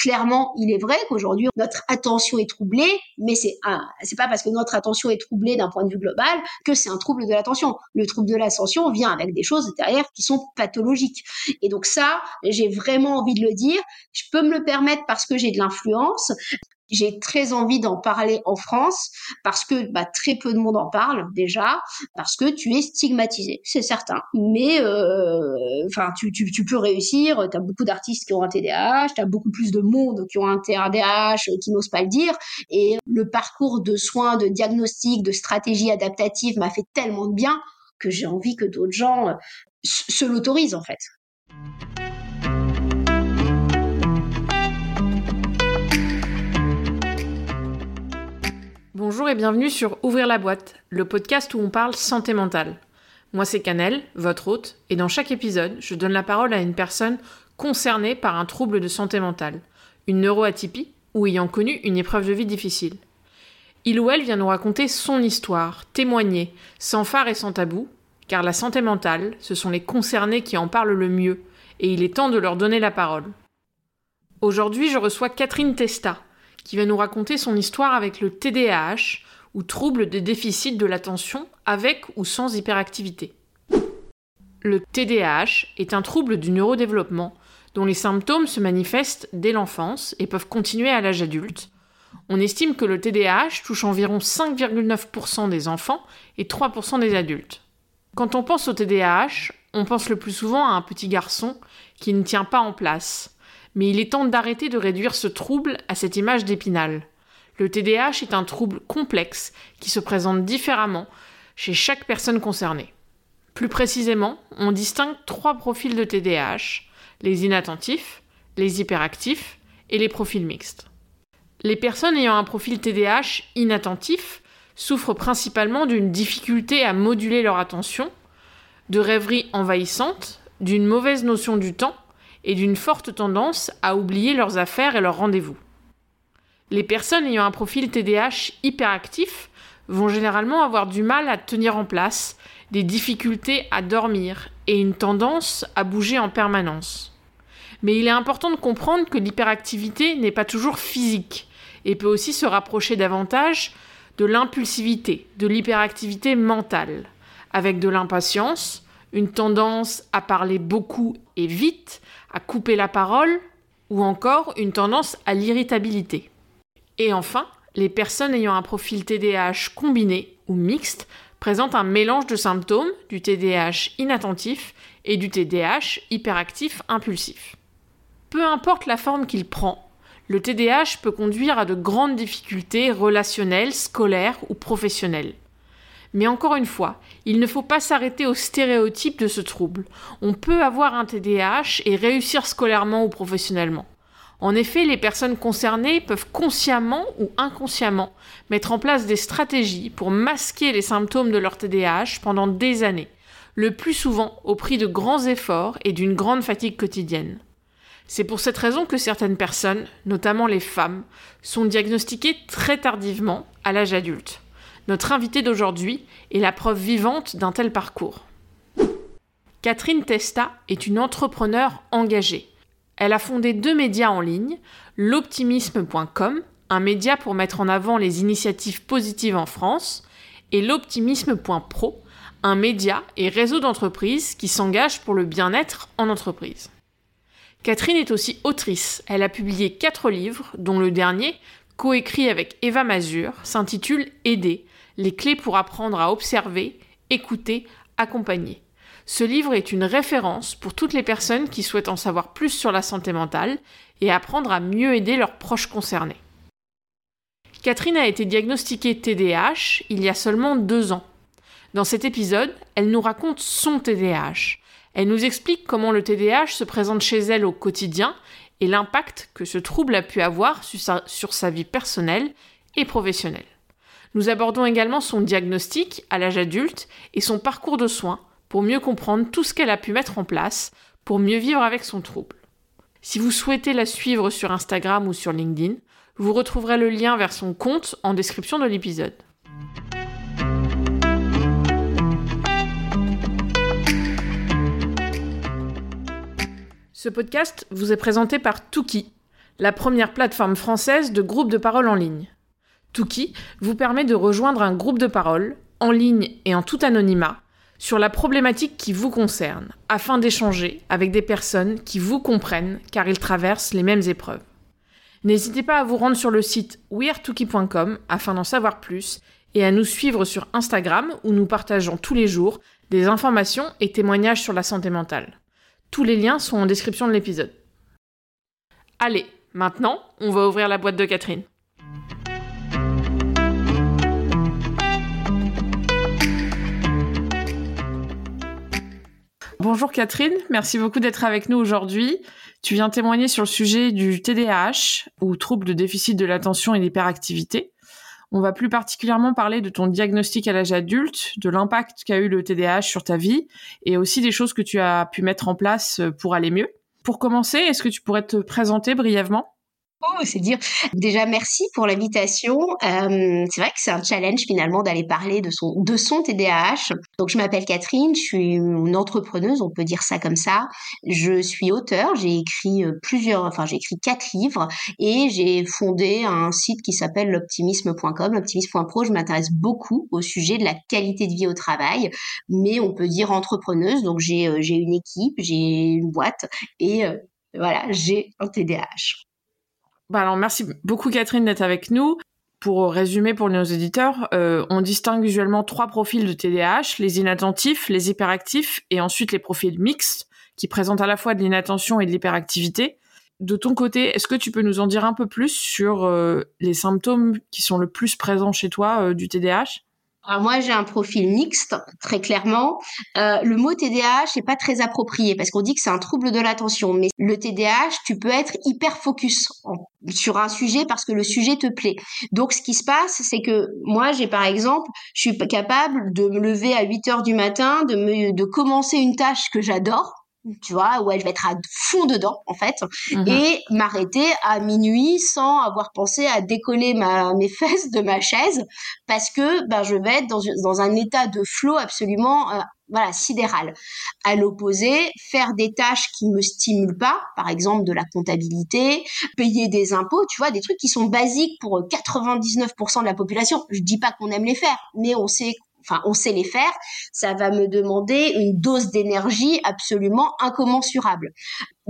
clairement, il est vrai qu'aujourd'hui notre attention est troublée, mais c'est c'est pas parce que notre attention est troublée d'un point de vue global que c'est un trouble de l'attention. Le trouble de l'attention vient avec des choses derrière qui sont pathologiques. Et donc ça, j'ai vraiment envie de le dire. Je peux me le permettre parce que j'ai de l'influence. J'ai très envie d'en parler en France parce que bah, très peu de monde en parle déjà, parce que tu es stigmatisé, c'est certain. Mais euh, enfin, tu, tu, tu, peux réussir. Tu as beaucoup d'artistes qui ont un TDAH, tu as beaucoup plus de monde qui ont un TDAH qui n'osent pas le dire. Et le parcours de soins, de diagnostic, de stratégie adaptative m'a fait tellement de bien que j'ai envie que d'autres gens euh, se l'autorisent en fait. Bonjour et bienvenue sur Ouvrir la boîte, le podcast où on parle santé mentale. Moi c'est Canel, votre hôte, et dans chaque épisode, je donne la parole à une personne concernée par un trouble de santé mentale, une neuroatypie ou ayant connu une épreuve de vie difficile. Il ou elle vient nous raconter son histoire, témoigner, sans phare et sans tabou, car la santé mentale, ce sont les concernés qui en parlent le mieux, et il est temps de leur donner la parole. Aujourd'hui, je reçois Catherine Testa, qui va nous raconter son histoire avec le TDAH, ou trouble des déficits de l'attention avec ou sans hyperactivité. Le TDAH est un trouble du neurodéveloppement dont les symptômes se manifestent dès l'enfance et peuvent continuer à l'âge adulte. On estime que le TDAH touche environ 5,9% des enfants et 3% des adultes. Quand on pense au TDAH, on pense le plus souvent à un petit garçon qui ne tient pas en place, mais il est temps d'arrêter de réduire ce trouble à cette image d'épinal. Le TDAH est un trouble complexe qui se présente différemment chez chaque personne concernée. Plus précisément, on distingue trois profils de TDAH, les inattentifs, les hyperactifs et les profils mixtes. Les personnes ayant un profil TDAH inattentif souffrent principalement d'une difficulté à moduler leur attention, de rêveries envahissantes, d'une mauvaise notion du temps et d'une forte tendance à oublier leurs affaires et leurs rendez-vous. Les personnes ayant un profil TDAH hyperactif vont généralement avoir du mal à tenir en place, des difficultés à dormir et une tendance à bouger en permanence. Mais il est important de comprendre que l'hyperactivité n'est pas toujours physique et peut aussi se rapprocher davantage de l'impulsivité, de l'hyperactivité mentale, avec de l'impatience, une tendance à parler beaucoup et vite, à couper la parole ou encore une tendance à l'irritabilité. Et enfin, les personnes ayant un profil TDAH combiné ou mixte présentent un mélange de symptômes du TDAH inattentif et du TDAH hyperactif impulsif. Peu importe la forme qu'il prend, le TDAH peut conduire à de grandes difficultés relationnelles, scolaires ou professionnelles. Mais encore une fois, il ne faut pas s'arrêter aux stéréotypes de ce trouble. On peut avoir un TDAH et réussir scolairement ou professionnellement. En effet, les personnes concernées peuvent consciemment ou inconsciemment mettre en place des stratégies pour masquer les symptômes de leur TDAH pendant des années, le plus souvent au prix de grands efforts et d'une grande fatigue quotidienne. C'est pour cette raison que certaines personnes, notamment les femmes, sont diagnostiquées très tardivement à l'âge adulte. Notre invitée d'aujourd'hui est la preuve vivante d'un tel parcours. Catherine Testa est une entrepreneure engagée. Elle a fondé deux médias en ligne, l'optimisme.com, un média pour mettre en avant les initiatives positives en France, et l'optimisme.pro, un média et réseau d'entreprises qui s'engagent pour le bien-être en entreprise. Catherine est aussi autrice. Elle a publié quatre livres, dont le dernier, coécrit avec Eva Mazur, s'intitule Aider, les clés pour apprendre à observer, écouter, accompagner. Ce livre est une référence pour toutes les personnes qui souhaitent en savoir plus sur la santé mentale et apprendre à mieux aider leurs proches concernés. Catherine a été diagnostiquée TDAH il y a seulement deux ans. Dans cet épisode, elle nous raconte son TDAH. Elle nous explique comment le TDAH se présente chez elle au quotidien et l'impact que ce trouble a pu avoir sur sa, vie personnelle et professionnelle. Nous abordons également son diagnostic à l'âge adulte et son parcours de soins pour mieux comprendre tout ce qu'elle a pu mettre en place pour mieux vivre avec son trouble. Si vous souhaitez la suivre sur Instagram ou sur LinkedIn, vous retrouverez le lien vers son compte en description de l'épisode. Ce podcast vous est présenté par Tuki, la première plateforme française de groupes de parole en ligne. Tuki vous permet de rejoindre un groupe de parole, en ligne et en tout anonymat, sur la problématique qui vous concerne, afin d'échanger avec des personnes qui vous comprennent car ils traversent les mêmes épreuves. N'hésitez pas à vous rendre sur le site weartuki.com afin d'en savoir plus et à nous suivre sur Instagram où nous partageons tous les jours des informations et témoignages sur la santé mentale. Tous les liens sont en description de l'épisode. Allez, maintenant, on va ouvrir la boîte de Catherine. Bonjour Catherine, merci beaucoup d'être avec nous aujourd'hui. Tu viens témoigner sur le sujet du TDAH ou trouble de déficit de l'attention et l'hyperactivité. On va plus particulièrement parler de ton diagnostic à l'âge adulte, de l'impact qu'a eu le TDAH sur ta vie et aussi des choses que tu as pu mettre en place pour aller mieux. Pour commencer, est-ce que tu pourrais te présenter brièvement? C'est dire. Déjà, merci pour l'invitation. Euh, c'est vrai que c'est un challenge finalement d'aller parler de son de son TDAH. Donc, je m'appelle Catherine, je suis une entrepreneuse, on peut dire ça comme ça. Je suis auteur, j'ai écrit euh, plusieurs, enfin j'ai écrit quatre livres et j'ai fondé un site qui s'appelle l'optimisme.com, l'optimisme.pro. Je m'intéresse beaucoup au sujet de la qualité de vie au travail, mais on peut dire entrepreneuse. Donc, j'ai euh, j'ai une équipe, j'ai une boîte et voilà, j'ai un TDAH. Bah alors merci beaucoup Catherine d'être avec nous. Pour résumer pour nos éditeurs, euh, on distingue usuellement trois profils de TDAH, les inattentifs, les hyperactifs et ensuite les profils mixtes qui présentent à la fois de l'inattention et de l'hyperactivité. De ton côté, est-ce que tu peux nous en dire un peu plus sur euh, les symptômes qui sont le plus présents chez toi euh, du TDAH moi, j'ai un profil mixte, très clairement. Euh, le mot TDAH n'est pas très approprié parce qu'on dit que c'est un trouble de l'attention. Mais le TDAH, tu peux être hyper focus sur un sujet parce que le sujet te plaît. Donc, ce qui se passe, c'est que moi, j'ai par exemple, je suis capable de me lever à 8 heures du matin, de commencer une tâche que j'adore tu vois, où je vais être à fond dedans, en fait, mhm. et m'arrêter à minuit sans avoir pensé à décoller ma, mes fesses de ma chaise, parce que ben, je vais être dans, dans un état de flow absolument euh, voilà, sidéral. À l'opposé, faire des tâches qui me stimulent pas, par exemple de la comptabilité, payer des impôts, tu vois, des trucs qui sont basiques pour 99% de la population. Je dis pas qu'on aime les faire, mais on sait enfin on sait les faire, ça va me demander une dose d'énergie absolument incommensurable.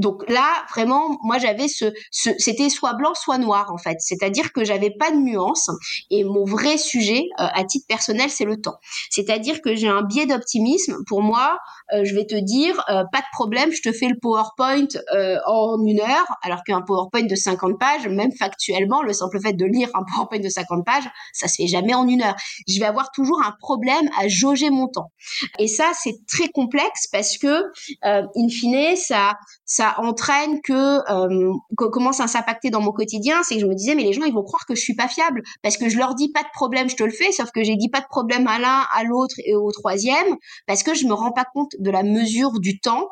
Donc là, vraiment, moi j'avais ce, c'était soit blanc, soit noir en fait. C'est-à-dire que j'avais pas de nuance. Et mon vrai sujet, euh, à titre personnel, c'est le temps. C'est-à-dire que j'ai un biais d'optimisme. Pour moi, euh, je vais te dire, euh, pas de problème, je te fais le PowerPoint en une heure, alors qu'un PowerPoint de 50 pages, même factuellement, le simple fait de lire un PowerPoint de 50 pages, ça se fait jamais en une heure. Je vais avoir toujours un problème à jauger mon temps. Et ça, c'est très complexe parce que, in fine, ça, ça entraîne que, euh, comment ça s'impacter dans mon quotidien, c'est que je me disais mais les gens ils vont croire que je suis pas fiable parce que je leur dis pas de problème, je te le fais, sauf que j'ai dit pas de problème à l'un, à l'autre et au troisième parce que je me rends pas compte de la mesure du temps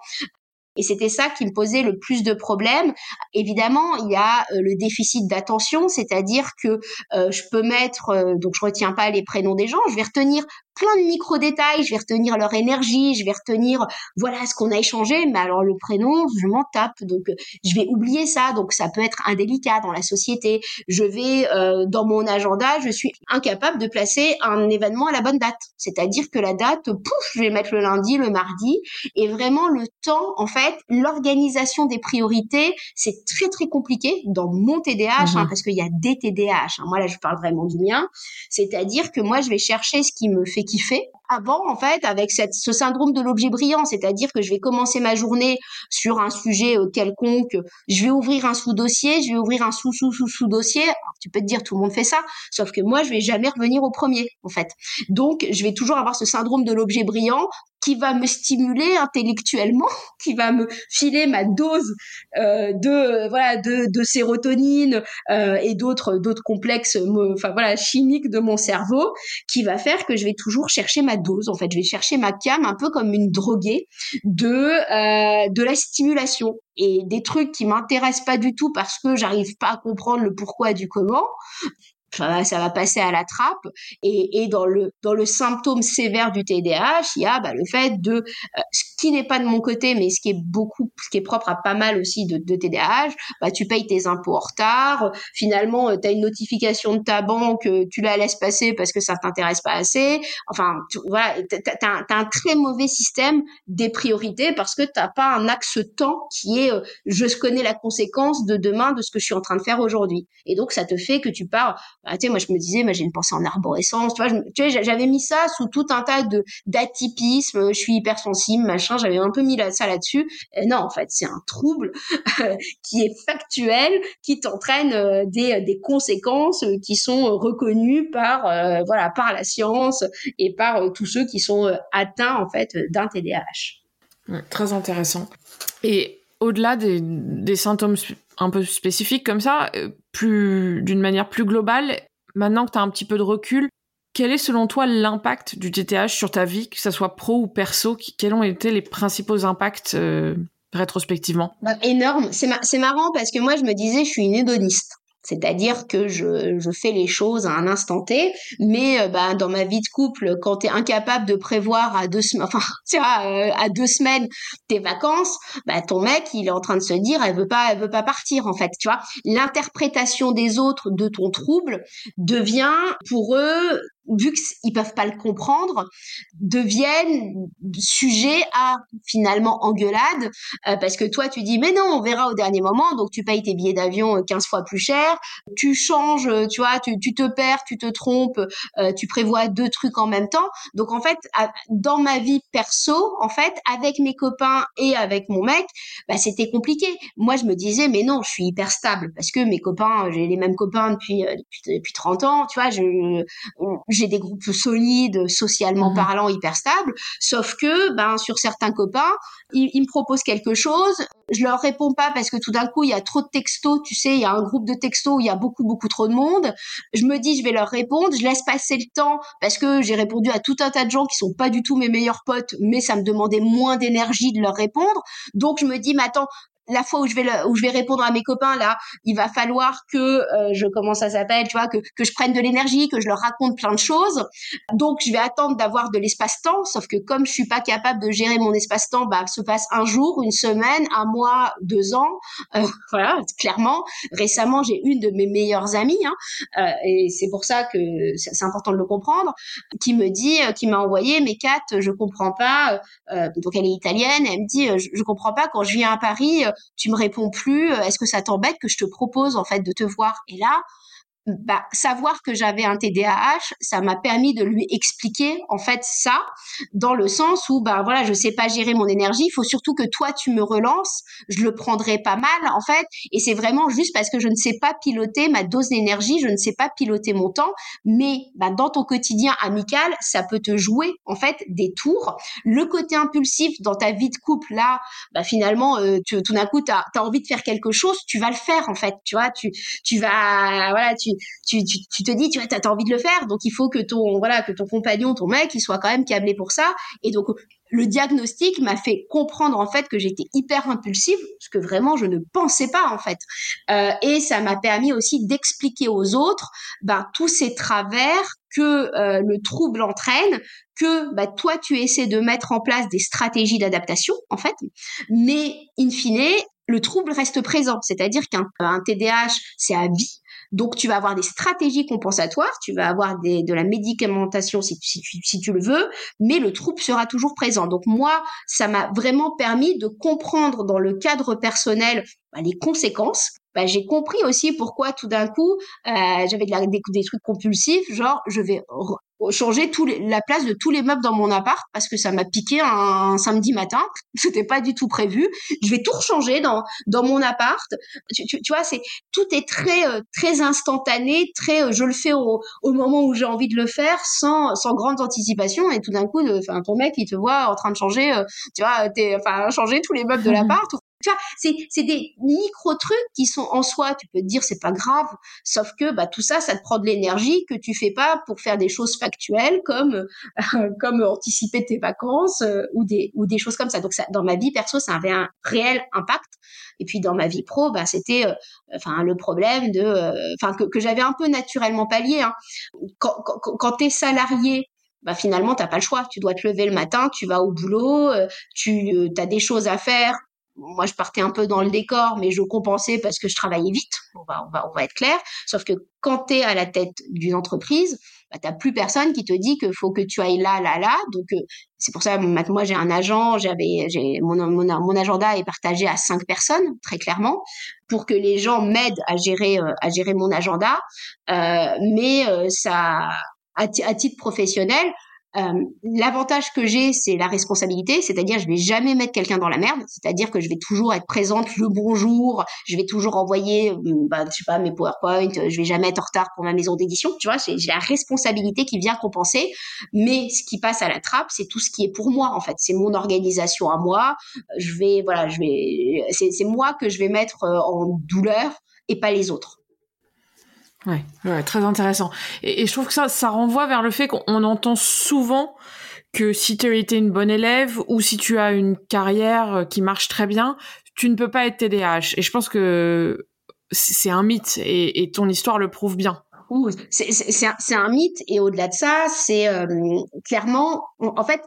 et c'était ça qui me posait le plus de problèmes. Évidemment, il y a euh, le déficit d'attention, c'est-à-dire que euh, je peux mettre, euh, donc je retiens pas les prénoms des gens, je vais retenir plein de micro-détails, je vais retenir leur énergie, je vais retenir, voilà ce qu'on a échangé, mais alors le prénom, je m'en tape, donc je vais oublier ça, donc ça peut être indélicat dans la société. Je vais, dans mon agenda, je suis incapable de placer un événement à la bonne date, c'est-à-dire que la date, pouf, je vais mettre le lundi, le mardi, et vraiment le temps, en fait, l'organisation des priorités, c'est très très compliqué dans mon TDAH, hein, mhm. parce qu'il y a des TDAH. Hein. Moi là, je parle vraiment du mien. C'est-à-dire que moi, je vais chercher ce qui me fait avant, en fait, avec ce syndrome de l'objet brillant, c'est-à-dire que je vais commencer ma journée sur un sujet euh, quelconque, je vais ouvrir un sous-dossier, je vais ouvrir un sous-sous-sous-sous-dossier. Tu peux te dire, tout le monde fait ça, sauf que moi, je vais jamais revenir au premier, en fait. Donc, je vais toujours avoir ce syndrome de l'objet brillant qui va me stimuler intellectuellement, qui va me filer ma dose euh, de voilà de, de sérotonine euh, et d'autres d'autres complexes enfin voilà chimiques de mon cerveau, qui va faire que je vais toujours chercher ma dose. En fait, je vais chercher ma cam un peu comme une droguée de euh, de la stimulation et des trucs qui m'intéressent pas du tout parce que j'arrive pas à comprendre le pourquoi du comment ça va passer à la trappe. Et, et, dans le dans le symptôme sévère du TDAH, il y a bah, le fait de euh, ce qui n'est pas de mon côté, mais ce qui est beaucoup, ce qui est propre à pas mal aussi de, de TDAH, bah tu payes tes impôts en retard. Finalement, euh, tu as une notification de ta banque, euh, tu la laisses passer parce que ça t'intéresse pas assez. Enfin, tu, voilà, as, un très mauvais système des priorités parce que t'as pas un axe temps qui est je connais la conséquence de demain de ce que je suis en train de faire aujourd'hui. Et donc ça te fait que tu pars bah, moi, je me disais, j'ai une pensée en arborescence. Tu vois, j'avais mis ça sous tout un tas de d'atypisme. Je suis hypersensible, machin. J'avais un peu mis ça là-dessus. non, en fait, c'est un trouble qui est factuel, qui t'entraîne euh, des, des conséquences qui sont reconnues par euh, voilà par la science et par euh, tous ceux qui sont atteints en fait d'un TDAH. très intéressant. Et au-delà des symptômes un peu spécifique comme ça, euh, plus d'une manière plus globale, maintenant que tu as un petit peu de recul, quel est selon toi l'impact du TTH sur ta vie, que ça soit pro ou perso Quels ont été les principaux impacts euh, rétrospectivement? Bah, Énorme. C'est marrant parce que moi, je me disais, je suis une hédoniste. C'est-à-dire que je, je, fais les choses à un instant T, mais euh, bah, dans ma vie de couple, quand tu es incapable de prévoir à deux semaines, enfin, euh, à deux semaines tes vacances, bah, ton mec, il est en train de se dire, elle veut pas, elle veut pas partir, en fait, tu vois. L'interprétation des autres de ton trouble devient pour eux vu qu'ils peuvent pas le comprendre, deviennent sujets à finalement engueulade euh, parce que toi tu dis mais non on verra au dernier moment donc tu payes tes billets d'avion 15 fois plus cher, tu changes, tu vois, tu, tu te perds, tu te trompes, euh, tu prévois deux trucs en même temps. Donc en fait dans ma vie perso en fait avec mes copains et avec mon mec, bah, c'était compliqué. Moi je me disais mais non je suis hyper stable parce que mes copains j'ai les mêmes copains depuis euh, depuis, depuis 30 ans, tu vois je j'ai des groupes solides, socialement mmh parlant, hyper stables. Sauf que, ben, sur certains copains, ils, me proposent quelque chose, je leur réponds pas parce que tout d'un coup il y a trop de textos, tu sais, il y a un groupe de textos où il y a beaucoup beaucoup trop de monde. Je me dis je vais leur répondre, je laisse passer le temps parce que j'ai répondu à tout un tas de gens qui sont pas du tout mes meilleurs potes, mais ça me demandait moins d'énergie de leur répondre. Donc je me dis mais attends, la fois où je vais où je vais répondre à mes copains là, il va falloir que euh, je comment ça s'appelle, tu vois, que que je prenne de l'énergie, que je leur raconte plein de choses. Donc je vais attendre d'avoir de l'espace-temps, sauf que comme je suis pas capable de gérer mon espace-temps, bah se passe un jour, une semaine, un mois, deux ans. Euh, voilà, clairement. Récemment, j'ai une de mes meilleures amies, hein, euh, et c'est pour ça que c'est important de le comprendre, qui me dit, qui m'a envoyé, mais Kat, je comprends pas. donc elle est italienne, elle me dit, je, je comprends pas quand je viens à Paris tu me réponds plus, euh, est-ce que ça t'embête que je te propose en fait de te voir? Et là, bah, savoir que j'avais un TDAH, ça m'a permis de lui expliquer en fait ça, dans le sens où bah voilà, je sais pas gérer mon énergie. Il faut surtout que toi tu me relances. Je le prendrai pas mal en fait, et c'est vraiment juste parce que je ne sais pas piloter ma dose d'énergie, je ne sais pas piloter mon temps. Mais bah, dans ton quotidien amical, ça peut te jouer en fait des tours. Le côté impulsif dans ta vie de couple là, bah finalement, euh, tu, tout d'un coup tu as, envie de faire quelque chose, tu vas le faire en fait. Tu vois, tu tu vas voilà, tu tu, te dis, tu as envie de le faire, donc il faut que ton, voilà, que ton compagnon, ton mec, il soit quand même câblé pour ça. Et donc, le diagnostic m'a fait comprendre en fait que j'étais hyper impulsive, ce que vraiment je ne pensais pas en fait. Euh, et ça m'a permis aussi d'expliquer aux autres ben, tous ces travers que euh, le trouble entraîne, que bah, toi tu essaies de mettre en place des stratégies d'adaptation en fait, mais in fine le trouble reste présent, c'est-à-dire qu'un TDAH c'est à vie, donc, tu vas avoir des stratégies compensatoires, tu vas avoir des, de la médicamentation si, si, si, tu le veux, mais le trouble sera toujours présent. Donc, moi, ça m'a vraiment permis de comprendre dans le cadre personnel bah, les conséquences. Bah, j'ai compris aussi pourquoi tout d'un coup, euh, j'avais de des, des, trucs compulsifs, genre je vais changer tout la place de tous les meubles dans mon appart parce que ça m'a piqué un, samedi matin. C'était pas du tout prévu. Je vais tout rechanger dans dans mon appart. Tu, tu, vois, c'est tout est très euh, très instantané, très euh, je le fais au, au moment où j'ai envie de le faire sans sans grande anticipation et tout d'un coup, enfin ton mec il te voit en train de changer, euh, tu vois, t'es enfin changer tous les meubles de l'appart tu vois, c'est, des micro trucs qui sont en soi, tu peux te dire c'est pas grave, sauf que bah tout ça, ça te prend de l'énergie que tu fais pas pour faire des choses factuelles comme euh, comme anticiper tes vacances euh, ou des ou des choses comme ça. Donc ça, dans ma vie perso, ça avait un réel impact Et puis dans ma vie pro, bah, c'était enfin le problème de, enfin que, que j'avais un peu naturellement pallié. Hein. Quand, quand, quand tu es salarié, bah finalement t'as pas le choix. Tu dois te lever le matin, tu vas au boulot, tu as des choses à faire, moi je partais un peu dans le décor, mais je compensais parce que je travaillais vite. On va, on va, on va être clair. Sauf que quand tu es à la tête d'une entreprise, bah, t'as plus personne qui te dit qu'il faut que tu ailles là, là, là. Donc euh, c'est pour ça maintenant moi j'ai un agent, j'avais, j'ai mon, mon, mon agenda est partagé à cinq personnes très clairement pour que les gens m'aident à gérer euh, à gérer mon agenda. Euh, mais euh, ça à, à titre professionnel, euh, l'avantage que j'ai, c'est la responsabilité, c'est-à-dire je vais jamais mettre quelqu'un dans la merde, c'est-à-dire que je vais toujours être présente le bonjour, je vais toujours envoyer, euh, bah, je sais pas, mes PowerPoint, je vais jamais être en retard pour ma maison d'édition, tu vois, j'ai la responsabilité qui vient compenser, mais ce qui passe à la trappe, c'est tout ce qui est pour moi en fait, c'est mon organisation à moi, je vais, voilà, je vais, c'est moi que je vais mettre euh, en douleur et pas les autres. Ouais, très intéressant. Et, je trouve que ça, ça renvoie vers le fait qu'on entend souvent que si tu as été une bonne élève ou si tu as une carrière euh, qui marche très bien, tu ne peux pas être TDAH. Et je pense que c'est un mythe et, ton histoire le prouve bien. C'est un, mythe et au-delà de ça, c'est euh, clairement, en fait,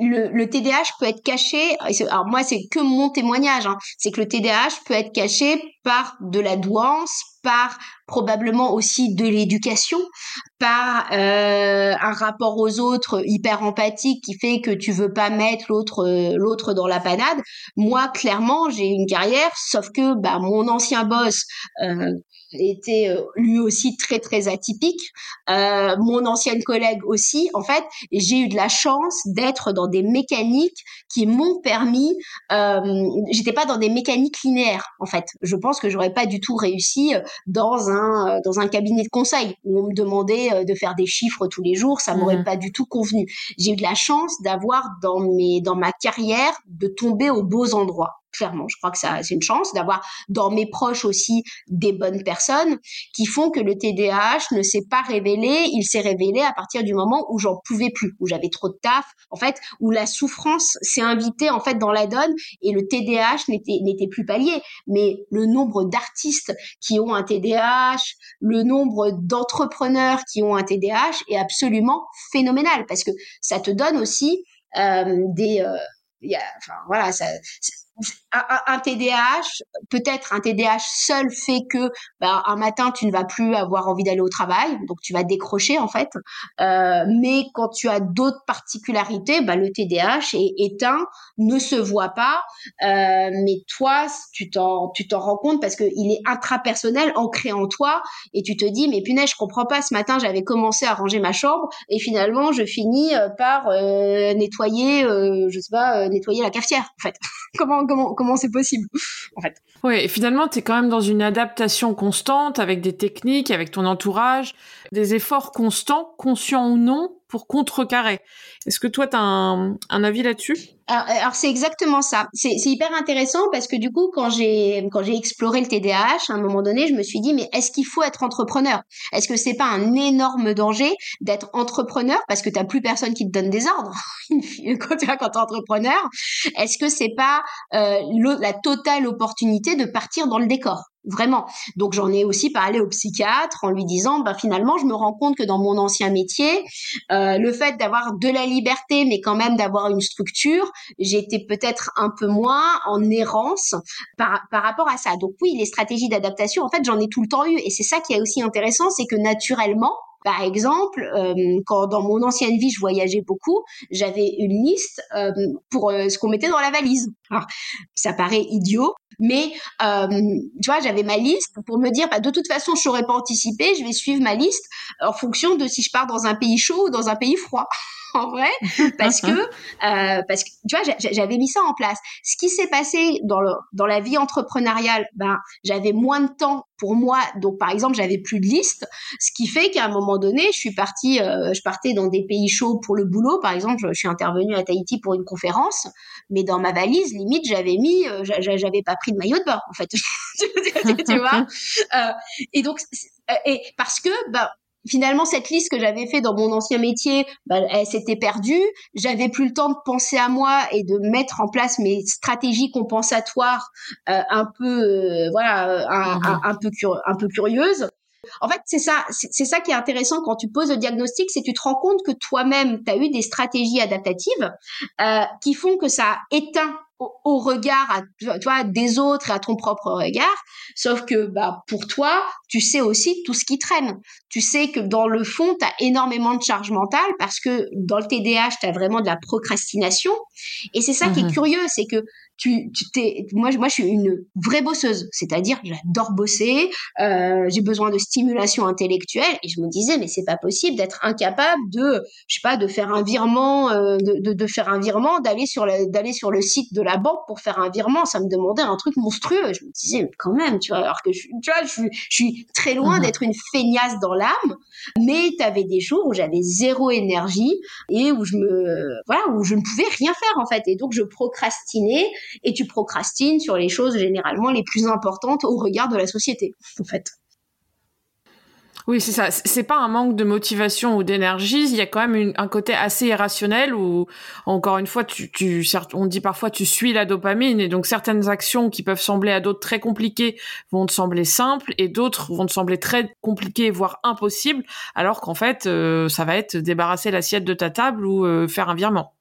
le, le, TDAH peut être caché. Alors moi, c'est que mon témoignage. Hein, c'est que le TDAH peut être caché par de la douance, par probablement aussi de l'éducation, par euh, un rapport aux autres hyper empathique qui fait que tu veux pas mettre l'autre euh, l'autre dans la panade. Moi, clairement, j'ai une carrière, sauf que bah, mon ancien boss euh, était euh, lui aussi très très atypique. Euh, mon ancienne collègue aussi. En fait, j'ai eu de la chance d'être dans des mécaniques qui m'ont permis. Euh, J'étais pas dans des mécaniques linéaires. En fait, je pense que j'aurais pas du tout réussi dans un dans un cabinet de conseil où on me demandait de faire des chiffres tous les jours. Ça m'aurait mmh pas du tout convenu. J'ai eu de la chance d'avoir dans mes dans ma carrière de tomber aux beaux endroits clairement. Je crois que ça, c'est une chance d'avoir dans mes proches aussi des bonnes personnes qui font que le TDAH ne s'est pas révélé. Il s'est révélé à partir du moment où j'en pouvais plus, où j'avais trop de taf, en fait, où la souffrance s'est invitée en fait dans la donne et le TDAH n'était n'était plus pallié. Mais le nombre d'artistes qui ont un TDAH, le nombre d'entrepreneurs qui ont un TDAH est absolument phénoménal parce que ça te donne aussi euh, des euh, y a, enfin voilà, ça, un, TDAH, peut-être un TDAH seul fait que bah, un matin tu ne vas plus avoir envie d'aller au travail, donc tu vas décrocher en fait. Euh, mais quand tu as d'autres particularités, bah, le TDAH est éteint, ne se voit pas. Euh, mais toi, tu t'en tu t'en rends compte parce que il est intrapersonnel, ancré en toi, et tu te dis mais punaise, je comprends pas. Ce matin, j'avais commencé à ranger ma chambre et finalement, je finis euh, par nettoyer, je sais pas, nettoyer la cafetière en fait. comment c'est possible en fait. Oui, et finalement tu es quand même dans une adaptation constante avec des techniques, avec ton entourage, des efforts constants, conscients ou non, pour contrecarrer. Est-ce que toi, tu as un, avis là-dessus? Alors, c'est exactement ça. C'est hyper intéressant parce que du coup, quand j'ai quand j'ai exploré le TDAH, à un moment donné, je me suis dit mais est-ce qu'il faut être entrepreneur? Est-ce que c'est pas un énorme danger d'être entrepreneur parce que t'as plus personne qui te donne des ordres? Quand tu es entrepreneur Est-ce que c'est pas euh, la totale opportunité de partir dans le décor? Vraiment. Donc j'en ai aussi parlé au psychiatre en lui disant, bah finalement, je me rends compte que dans mon ancien métier, euh, le fait d'avoir de la liberté, mais quand même d'avoir une structure, j'étais peut-être un peu moins en errance par, par rapport à ça. Donc oui, les stratégies d'adaptation, en fait, j'en ai tout le temps eu, et c'est ça qui est aussi intéressant, c'est que naturellement, par exemple, euh, quand dans mon ancienne vie je voyageais beaucoup, j'avais une liste euh, pour euh, ce qu'on mettait dans la valise. Alors, ça paraît idiot, mais tu vois, j'avais ma liste pour me dire, bah, de toute façon, je saurais pas anticiper, je vais suivre ma liste en fonction de si je pars dans un pays chaud ou dans un pays froid. en vrai, parce que euh, parce que tu vois, j'avais mis ça en place. Ce qui s'est passé dans le dans la vie entrepreneuriale, ben j'avais moins de temps pour moi, donc par exemple j'avais plus de liste, ce qui fait qu'à un moment donné, je suis partie, euh, je partais dans des pays chauds pour le boulot. Par exemple, je, suis intervenue à Tahiti pour une conférence, mais dans ma valise, limite j'avais mis, euh, j'avais pas pris de maillot de bain en fait, tu vois. Euh, et donc et parce que ben finalement cette liste que j'avais fait dans mon ancien métier, bah, elle s'était perdue. J'avais plus le temps de penser à moi et de mettre en place mes stratégies compensatoires euh, un peu, euh, voilà, un, mhm. un, peu un peu curieuses. En fait, c'est ça, c'est ça qui est intéressant quand tu poses le diagnostic, c'est que tu te rends compte que toi-même, tu as eu des stratégies adaptatives euh, qui font que ça éteint au, regard à toi des autres et à ton propre regard. Sauf que bah pour toi tu sais aussi tout ce qui traîne. Tu sais que dans le fond tu as énormément de charge mentale parce que dans le TDAH tu as vraiment de la procrastination. Et c'est ça qui est mmh curieux c'est que tu, tu t'es, moi, moi, je suis une vraie bosseuse, c'est-à-dire j'adore bosser, euh, j'ai besoin de stimulation intellectuelle, et je me disais, mais c'est pas possible d'être incapable de, je sais pas, de faire un virement, euh, de, de, de, faire un virement, d'aller sur le, d'aller sur le site de la banque pour faire un virement, ça me demandait un truc monstrueux. Je me disais, mais quand même, tu vois, alors que je, tu vois, je, je suis très loin mmh. d'être une feignasse dans l'âme, mais tu avais des jours où j'avais zéro énergie et où je me, voilà, où je ne pouvais rien faire en fait, et donc je procrastinais et tu procrastines sur les choses généralement les plus importantes au regard de la société, en fait. Oui, c'est ça. C'est pas un manque de motivation ou d'énergie. Il y a quand même un côté assez irrationnel où, encore une fois, tu, on dit parfois tu suis la dopamine et donc certaines actions qui peuvent sembler à d'autres très compliquées vont te sembler simples et d'autres vont te sembler très compliquées voire impossibles alors qu'en fait euh, ça va être débarrasser l'assiette de ta table ou euh, faire un virement.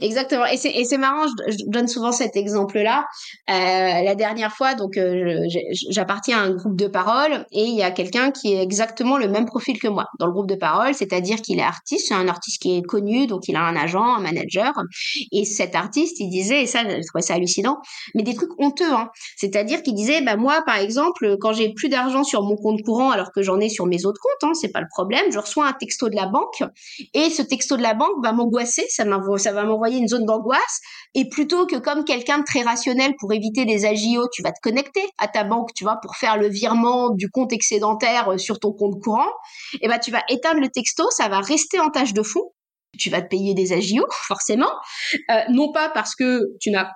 Exactement. Et c'est, marrant, je, donne souvent cet exemple-là. Euh, la dernière fois, donc, euh, j'appartiens à un groupe de parole et il y a quelqu'un qui est exactement le même profil que moi dans le groupe de parole, c'est-à-dire qu'il est artiste, c'est un artiste qui est connu, donc il a un agent, un manager. Et cet artiste, il disait, et ça, je trouvais ça hallucinant, mais des trucs honteux, hein. C'est-à-dire qu'il disait, bah, moi, par exemple, quand j'ai plus d'argent sur mon compte courant alors que j'en ai sur mes autres comptes, hein, c'est pas le problème, je reçois un texto de la banque et ce texto de la banque va m'angoisser, ça, ça va m'envoyer une zone d'angoisse. Et plutôt que comme quelqu'un de très rationnel pour éviter des agios, tu vas te connecter à ta banque, tu vois, pour faire le virement du compte excédentaire euh, sur ton compte courant, et eh ben tu vas éteindre le texto, ça va rester en tâche de fond. Tu vas te payer des agios, forcément, euh, non pas parce que tu n'as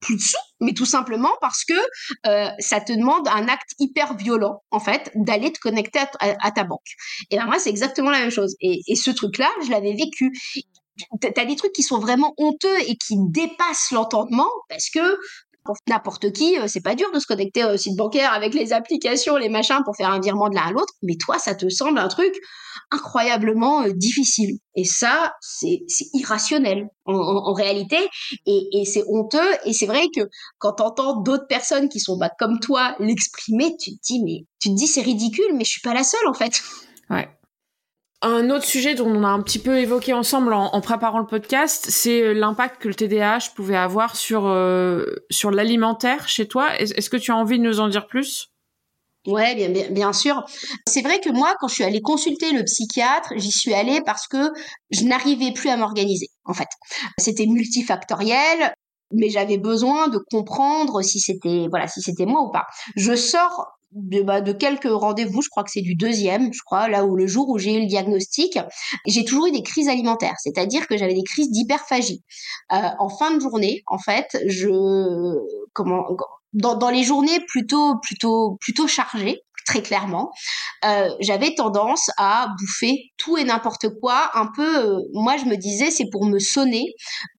plus de sous, mais tout simplement parce que euh, ça te demande un acte hyper violent, en fait, d'aller te connecter à, ta banque. Et ben moi, c'est exactement la même chose. Et, et ce truc-là, je l'avais vécu t'as des trucs qui sont vraiment honteux et qui dépassent l'entendement parce que pour n'importe qui, euh, c'est pas dur de se connecter au site bancaire avec les applications, les machins pour faire un virement de l'un à l'autre, mais toi, ça te semble un truc incroyablement euh, difficile. Et ça, c'est irrationnel en, réalité, et, c'est honteux. Et c'est vrai que quand t'entends d'autres personnes qui sont bah, comme toi l'exprimer, tu te dis mais tu te dis c'est ridicule, mais je suis pas la seule en fait. Ouais. Un autre sujet dont on a un petit peu évoqué ensemble en, préparant le podcast, c'est euh, l'impact que le TDAH pouvait avoir sur euh, sur l'alimentaire chez toi. Est-ce que tu as envie de nous en dire plus? Ouais, bien, bien, bien sûr. C'est vrai que moi, quand je suis allée consulter le psychiatre, j'y suis allée parce que je n'arrivais plus à m'organiser. En fait, c'était multifactoriel mais j'avais besoin de comprendre si c'était voilà si c'était moi ou pas. Je sors de, bah, de quelques rendez-vous, je crois que c'est du deuxième, je crois, là où le jour où j'ai eu le diagnostic, j'ai toujours eu des crises alimentaires, c'est-à-dire que j'avais des crises d'hyperphagie. Euh, en fin de journée, en fait, je comment dans, dans les journées plutôt plutôt plutôt chargées, très clairement, euh, j'avais tendance à bouffer tout et n'importe quoi. Un peu, euh, moi je me disais, c'est pour me sonner,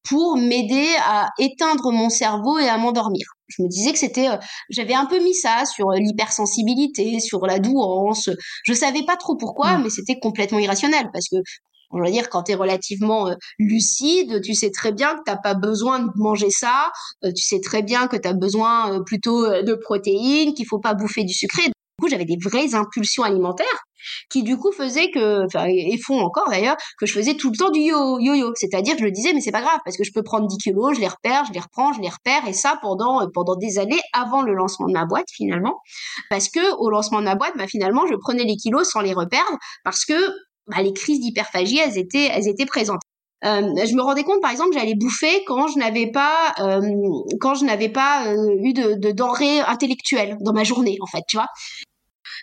pour m'aider à éteindre mon cerveau et à m'endormir. Je me disais que c'était, euh, j'avais un peu mis ça sur l'hypersensibilité, sur la douance. Je savais pas trop pourquoi, mmh. mais c'était complètement irrationnel parce que on va dire quand tu es relativement lucide, tu sais très bien que t'as pas besoin de manger ça, tu sais très bien que tu as besoin plutôt de protéines, qu'il faut pas bouffer du sucré. Du coup, j'avais des vraies impulsions alimentaires qui du coup faisaient que, et font encore d'ailleurs, que je faisais tout le temps du yo-yo. C'est-à-dire que je le disais, mais c'est pas grave, parce que je peux prendre 10 kilos, je les repère, je les reprends, je les repère, et ça pendant, pendant des années avant le lancement de ma boîte finalement. Parce que au lancement de ma boîte, bah, finalement, je prenais les kilos sans les reperdre, parce que bah, les crises d'hyperphagie, elles étaient, elles étaient présentes. Euh, je me rendais compte, par exemple, j'allais bouffer quand je n'avais pas, euh, quand je n'avais pas euh, eu de, de denrées intellectuelles dans ma journée, en fait, tu vois.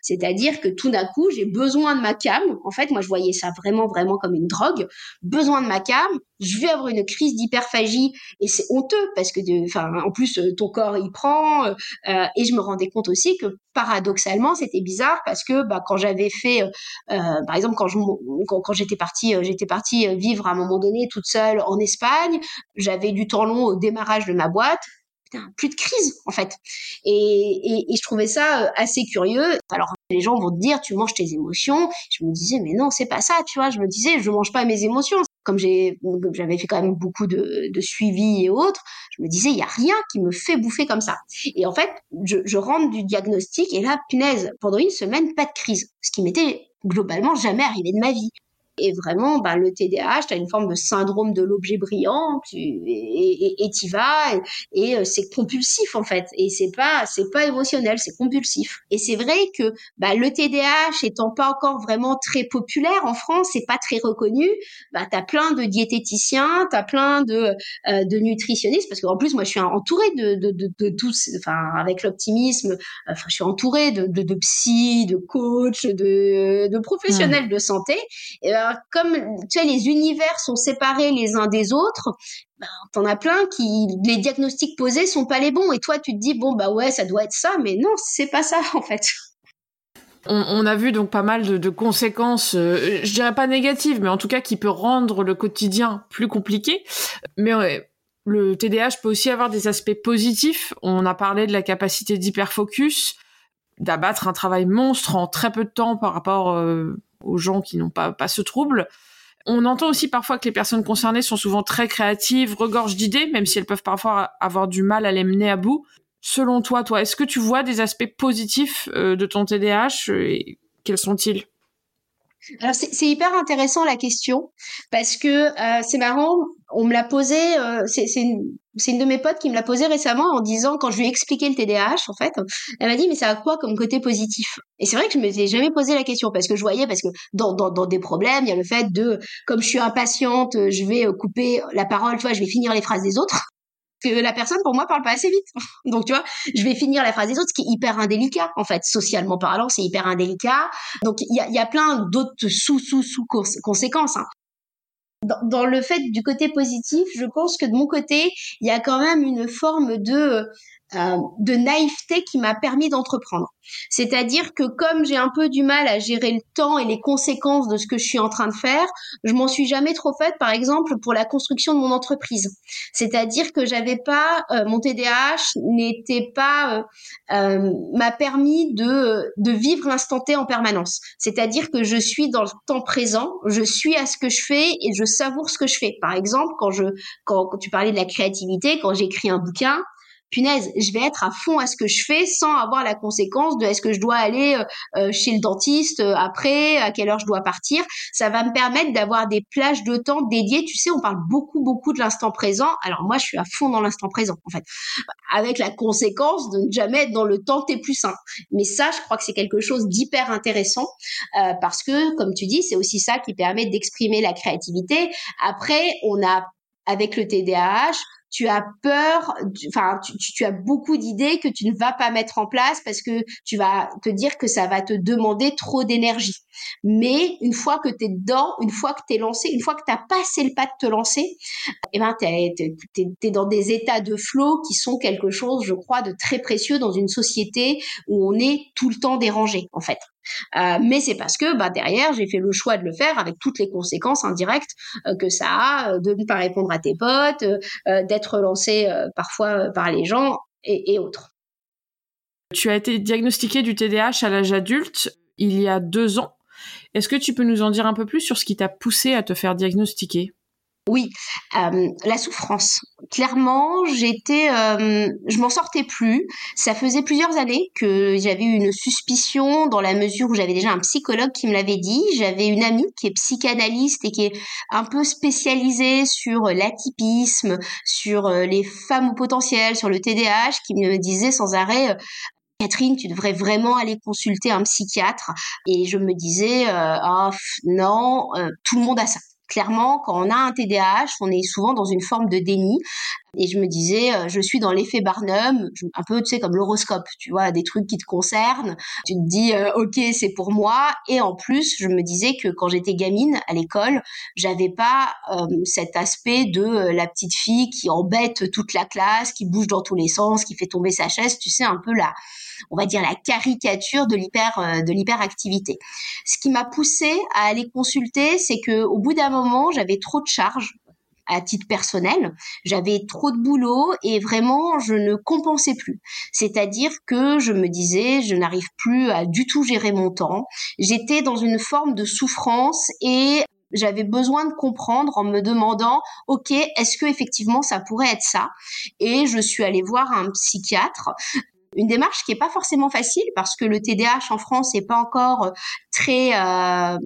C'est-à-dire que tout d'un coup, j'ai besoin de ma cam. En fait, moi, je voyais ça vraiment, vraiment comme une drogue. Besoin de ma cam. Je vais avoir une crise d'hyperphagie et c'est honteux parce que, enfin, en plus, euh, ton corps y prend. Euh, euh, et je me rendais compte aussi que paradoxalement, c'était bizarre parce que bah, quand j'avais fait, euh, par exemple, quand j'étais partie, j'étais partie vivre à un moment donné toute seule en Espagne, j'avais du temps long au démarrage de ma boîte plus de crise en fait. Et, et, je trouvais ça euh, assez curieux. Alors les gens vont te dire tu manges tes émotions. Je me disais mais non c'est pas ça tu vois. Je me disais je mange pas mes émotions. Comme j'ai j'avais fait quand même beaucoup de, de suivi et autres, je me disais il y a rien qui me fait bouffer comme ça. Et en fait je, je rentre du diagnostic et là punaise pendant une semaine pas de crise, ce qui m'était globalement jamais arrivé de ma vie. Et vraiment, bah, le TDAH, tu as une forme de syndrome de l'objet brillant, tu, et tu vas, et, et euh, c'est compulsif en fait. Et c'est pas, c'est pas émotionnel, c'est compulsif. Et c'est vrai que bah, le TDAH étant pas encore vraiment très populaire en France, c'est pas très reconnu. Bah, tu as plein de diététiciens, tu as plein de, euh, de nutritionnistes, parce qu'en plus, moi, je suis entourée de, de, de, de tous, enfin, avec l'optimisme, enfin, je suis entourée de, de, de psy, de coach, de, de professionnels mmh. de santé. Et ben, comme tu sais, les univers sont séparés les uns des autres, ben, t'en as plein qui les diagnostics posés sont pas les bons et toi tu te dis bon bah ouais ça doit être ça mais non c'est pas ça en fait. On, a vu donc pas mal de, conséquences, euh, je dirais pas négatives, mais en tout cas qui peut rendre le quotidien plus compliqué. Mais le TDAH peut aussi avoir des aspects positifs. On a parlé de la capacité d'hyperfocus, d'abattre un travail monstre en très peu de temps par rapport euh, aux gens qui n'ont pas, pas ce trouble. On entend aussi parfois que les personnes concernées sont souvent très créatives, regorgent d'idées, même si elles peuvent parfois avoir du mal à les mener à bout. Selon toi, toi, est-ce que tu vois des aspects positifs euh, de ton TDAH et quels sont-ils? Alors c'est hyper intéressant la question parce que euh, c'est marrant, on me l'a posé, euh, c'est une, une, de mes potes qui me l'a posé récemment en disant quand je lui ai expliqué le TDAH en fait, elle m'a dit mais ça a quoi comme côté positif? Et c'est vrai que je me suis jamais posé la question parce que je voyais parce que dans, dans, dans des problèmes il y a le fait de comme je suis impatiente, je vais couper la parole, tu vois, je vais finir les phrases des autres que la personne pour moi parle pas assez vite. Donc tu vois, je vais finir la phrase des autres, ce qui est hyper indélicat en fait, socialement parlant, c'est hyper indélicat. Donc il y a, y a, plein d'autres sous sous sous conséquences. Hein. Dans, le fait du côté positif, je pense que de mon côté, il y a quand même une forme de euh, de naïveté qui m'a permis d'entreprendre. C'est-à-dire que comme j'ai un peu du mal à gérer le temps et les conséquences de ce que je suis en train de faire, je m'en suis jamais trop faite, par exemple, pour la construction de mon entreprise. C'est-à-dire que j'avais pas, euh, mon TDAH n'était pas, euh, euh, m'a permis de, de vivre l'instant T en permanence. C'est-à-dire que je suis dans le temps présent, je suis à ce que je fais et je savoure ce que je fais. Par exemple, quand je, quand, quand tu parlais de la créativité, quand j'écris un bouquin, punaise, je vais être à fond à ce que je fais sans avoir la conséquence de est-ce que je dois aller euh, euh, chez le dentiste euh, après, à quelle heure je dois partir. Ça va me permettre d'avoir des plages de temps dédiées. Tu sais, on parle beaucoup, beaucoup de l'instant présent. Alors moi, je suis à fond dans l'instant présent, en fait, avec la conséquence de ne jamais être dans le temps T plus 1. Mais ça, je crois que c'est quelque chose d'hyper intéressant parce que, comme tu dis, c'est aussi ça qui permet d'exprimer la créativité. Après, on a avec le TDAH, tu as peur, enfin, tu, as beaucoup d'idées que tu ne vas pas mettre en place parce que tu vas te dire que ça va te demander trop d'énergie. Mais une fois que tu es dedans, une fois que tu es lancé, une fois que tu as passé le pas de te lancer, eh ben, tu es, dans des états de flow qui sont quelque chose, je crois, de très précieux dans une société où on est tout le temps dérangé, en fait. Euh, mais c'est parce que bah, derrière, j'ai fait le choix de le faire avec toutes les conséquences indirectes euh, que ça a, euh, de ne pas répondre à tes potes, d'être relancé parfois par les gens et, et autres. Tu as été diagnostiqué du TDAH à l'âge adulte il y a deux ans. Est-ce que tu peux nous en dire un peu plus sur ce qui t'a poussé à te faire diagnostiquer? Oui, euh, la souffrance. Clairement, j'étais, euh, je m'en sortais plus. Ça faisait plusieurs années que j'avais eu une suspicion dans la mesure où j'avais déjà un psychologue qui me l'avait dit. J'avais une amie qui est psychanalyste et qui est un peu spécialisée sur l'atypisme, sur euh, les femmes au potentiel, sur le TDAH, qui me disait sans arrêt Catherine, tu devrais vraiment aller consulter un psychiatre. Et je me disais, oh, non, tout le monde a ça clairement, quand on a un TDAH, on est souvent dans une forme de déni. Et je me disais, euh, je suis dans l'effet Barnum, un peu, tu sais, comme l'horoscope, tu vois, des trucs qui te concernent. Tu te dis, euh, ok, c'est pour moi. Et en plus, je me disais que quand j'étais gamine à l'école, j'avais pas euh, cet aspect de la petite fille qui embête toute la classe, qui bouge dans tous les sens, qui fait tomber sa chaise. Tu sais, un peu la, on va dire la caricature de l'hyper de l'hyperactivité. Ce qui m'a poussé à aller consulter, c'est que au bout d'un moment, j'avais trop de charges à titre personnel. J'avais trop de boulot et vraiment, je ne compensais plus. C'est-à-dire que je me disais, je n'arrive plus à du tout gérer mon temps. J'étais dans une forme de souffrance et j'avais besoin de comprendre en me demandant, ok, est-ce que effectivement ça pourrait être ça? Et je suis allée voir un psychiatre une démarche qui est pas forcément facile parce que le TDAH en France n'est pas encore très euh,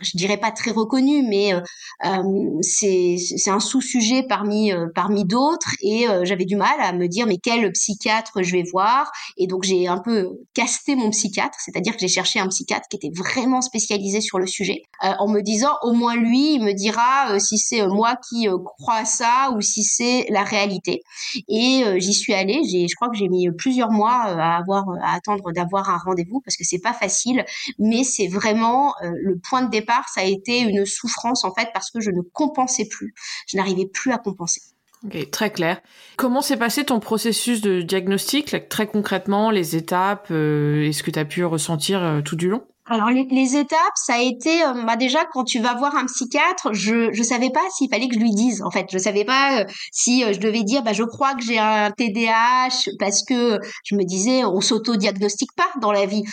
je dirais pas très reconnu, mais euh, euh c'est un sous-sujet parmi euh, parmi d'autres et j'avais du mal à me dire mais quel psychiatre je vais voir et donc j'ai un peu casté mon psychiatre, c'est-à-dire que j'ai cherché un psychiatre qui était vraiment spécialisé sur le sujet en me disant au moins lui il me dira si c'est moi qui crois à ça ou si c'est la réalité. Et j'y suis allée, je crois que j'ai mis plusieurs mois à avoir à attendre d'avoir un rendez-vous parce que c'est pas facile mais c'est vraiment le point de départ ça a été une souffrance en fait parce que je ne compensais plus. Je n'arrivais plus à compenser. Ok, très clair. Comment s'est passé ton processus de diagnostic, très concrètement, les étapes euh, et ce que tu as pu ressentir euh, tout du long? Alors les, étapes, ça a été euh, bah déjà quand tu vas voir un psychiatre, je je savais pas s'il fallait que je lui dise en fait, je savais pas si je devais dire bah je crois que j'ai un TDAH parce que je me disais on s'auto-diagnostique pas dans la vie.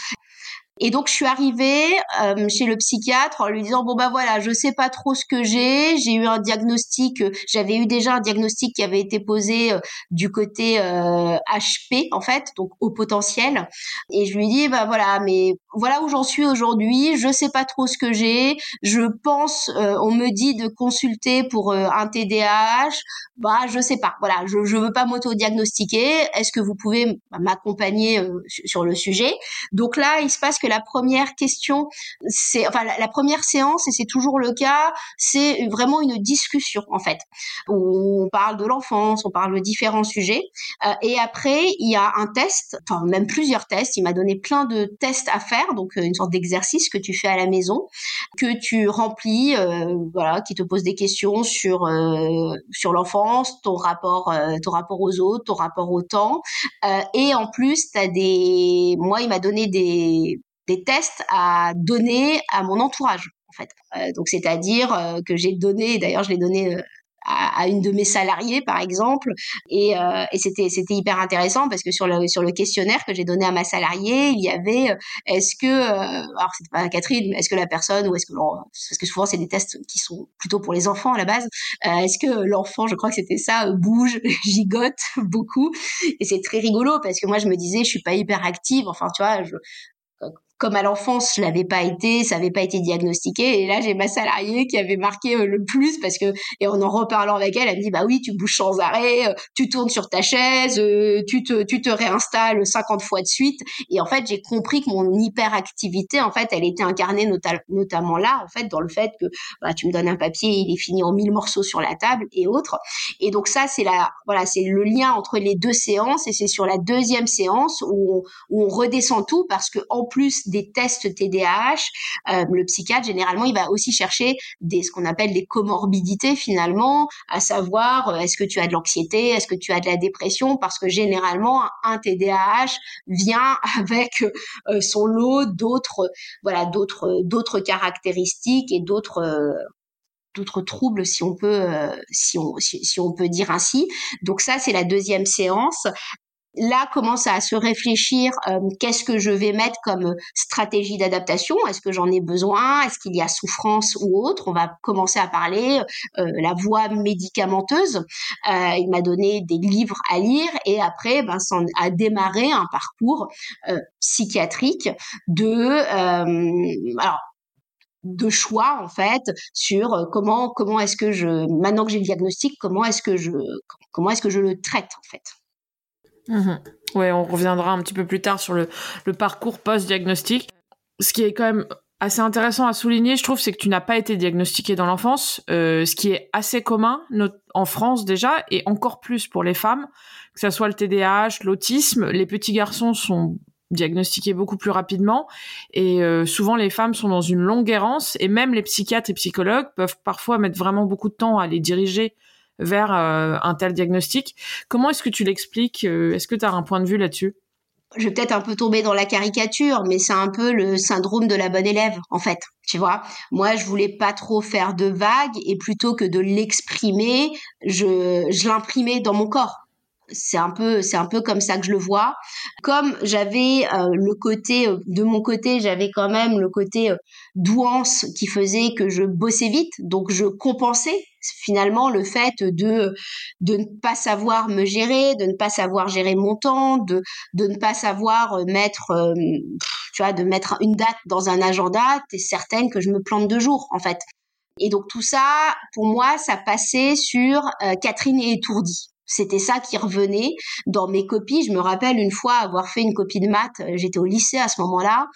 Et donc je suis arrivée euh, chez le psychiatre en lui disant bon bah voilà, je sais pas trop ce que j'ai, j'ai eu un diagnostic, euh, j'avais eu déjà un diagnostic qui avait été posé euh, du côté HP en fait, donc au potentiel. Et je lui dis bah voilà, mais voilà où j'en suis aujourd'hui, je sais pas trop ce que j'ai, je pense on me dit de consulter pour un TDAH, bah je sais pas. Voilà, je je veux pas m'auto-diagnostiquer, est-ce que vous pouvez m'accompagner sur le sujet? Donc là, il se passe que la première question, c'est enfin la, première séance et c'est toujours le cas, c'est vraiment une discussion en fait où on parle de l'enfance, on parle de différents sujets euh, et après il y a un test, enfin même plusieurs tests. Il m'a donné plein de tests à faire, donc euh, une sorte d'exercice que tu fais à la maison, que tu remplis, euh, voilà, qui te pose des questions sur sur l'enfance, ton rapport ton rapport aux autres, ton rapport au temps et en plus tu as des moi il m'a donné des des tests à donner à mon entourage en fait. Euh, donc c'est-à-dire euh, que j'ai donné, d'ailleurs je l'ai donné euh, à, une de mes salariés par exemple. Et, et c'était c'était hyper intéressant parce que sur le sur le questionnaire que j'ai donné à ma salariée il y avait est-ce que alors c'était pas Catherine est-ce que la personne ou est-ce que parce que souvent c'est des tests qui sont plutôt pour les enfants à la base. Est-ce que l'enfant je crois que c'était ça bouge gigote beaucoup. Et c'est très rigolo parce que moi je me disais je suis pas hyper active enfin tu vois je, comme à l'enfance, je l'avais pas été, ça avait pas été diagnostiqué. Et là, j'ai ma salariée qui avait marqué euh, le plus parce que, et en en reparlant avec elle, elle me dit, bah oui, tu bouges sans arrêt, euh, tu tournes sur ta chaise, euh, tu te, tu te réinstalles 50 fois de suite. Et en fait, j'ai compris que mon hyperactivité, en fait, elle était incarnée notamment là, en fait, dans le fait que, bah, tu me donnes un papier, il est fini en mille morceaux sur la table et autres. Et donc ça, c'est la, voilà, c'est le lien entre les deux séances et c'est sur la deuxième séance où on, où on redescend tout parce que en plus des tests TDAH, euh, le psychiatre généralement il va aussi chercher ce qu'on appelle des comorbidités finalement, à savoir euh, est-ce que tu as de l'anxiété, est-ce que tu as de la dépression, parce que généralement un TDAH vient avec euh, son lot d'autres voilà d'autres d'autres caractéristiques et d'autres d'autres troubles si on peut si on si, on peut dire ainsi. Donc ça c'est la deuxième séance là commence à se réfléchir euh, qu'est-ce que je vais mettre comme stratégie d'adaptation? Est-ce que j'en ai besoin? Est-ce qu'il y a souffrance ou autre? On va commencer à parler euh, la voie médicamenteuse. Euh, il m'a donné des livres à lire et après ben a démarré un parcours psychiatrique de alors de choix en fait sur comment comment est-ce que je maintenant que j'ai le diagnostic comment est-ce que je comment est-ce que je le traite en fait Mhm. Ouais, on reviendra un petit peu plus tard sur le, parcours post-diagnostic. Ce qui est quand même assez intéressant à souligner, je trouve, c'est que tu n'as pas été diagnostiqué dans l'enfance, euh, ce qui est assez commun en France déjà, et encore plus pour les femmes, que ce soit le TDAH, l'autisme. Les petits garçons sont diagnostiqués beaucoup plus rapidement, et euh, souvent les femmes sont dans une longue errance, et même les psychiatres et psychologues peuvent parfois mettre vraiment beaucoup de temps à les diriger vers euh, un tel diagnostic. Comment est-ce que tu l'expliques Est-ce que tu as un point de vue là-dessus? Je vais peut-être un peu tomber dans la caricature, mais c'est un peu le syndrome de la bonne élève, en fait. Tu vois, moi, je voulais pas trop faire de vagues et plutôt que de l'exprimer, je l'imprimais dans mon corps c'est un peu c'est un peu comme ça que je le vois. Comme j'avais euh, le côté euh, de mon côté j'avais quand même le côté euh, douance qui faisait que je bossais vite. Donc je compensais finalement le fait de de ne pas savoir me gérer de ne pas savoir gérer mon temps de de ne pas savoir mettre tu vois de mettre une date dans un agenda t'es certaine que je me plante deux jours en fait. Et donc tout ça pour moi ça passait sur Catherine est étourdie c'était ça qui revenait dans mes copies. Je me rappelle une fois avoir fait une copie de maths. Euh, j'étais au lycée à ce moment-là.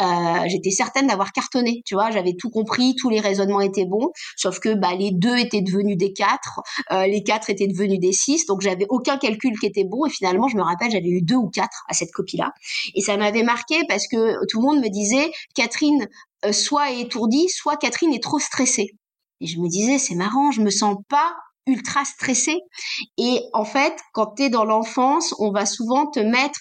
Euh, j'étais certaine d'avoir cartonné. Tu vois, j'avais tout compris, tous les raisonnements étaient bons. Sauf que bah, les deux étaient devenus des quatre, euh, les quatre étaient devenus des six. Donc j'avais aucun calcul qui était bon. Et finalement, je me rappelle, j'avais eu deux ou quatre à cette copie-là. Et ça m'avait marqué parce que tout le monde me disait, Catherine, soit est étourdie, soit Catherine est trop stressée. Et je me disais, c'est marrant, je me sens pas ultra stressé. Et en fait, quand tu es dans l'enfance, on va souvent te mettre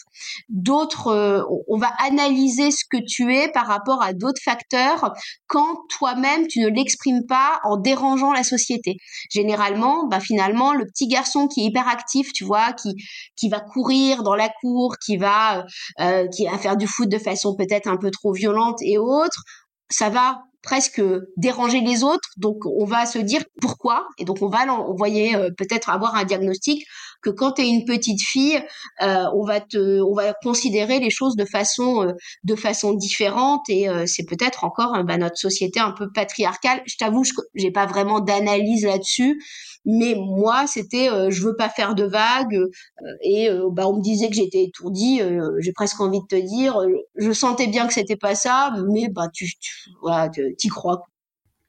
d'autres, euh, on va analyser ce que tu es par rapport à d'autres facteurs quand toi-même tu ne l'exprimes pas en dérangeant la société. Généralement, bah finalement, le petit garçon qui est hyper actif, tu vois, qui qui va courir dans la cour, qui va euh, qui va faire du foot de façon peut-être un peu trop violente et autres, ça va presque déranger les autres. Donc on va se dire pourquoi et donc on va envoyer euh, peut-être avoir un diagnostic que quand tu es une petite fille, euh, on va te on va considérer les choses de façon euh, de façon différente et c'est peut-être encore bah, notre société un peu patriarcale. Je t'avoue, je j'ai pas vraiment d'analyse là-dessus. Mais moi, c'était euh, je veux pas faire de vagues euh, et euh, bah on me disait que j'étais étourdie. J'ai presque envie de te dire, je sentais bien que c'était pas ça, mais bah tu, tu voilà, t'y crois.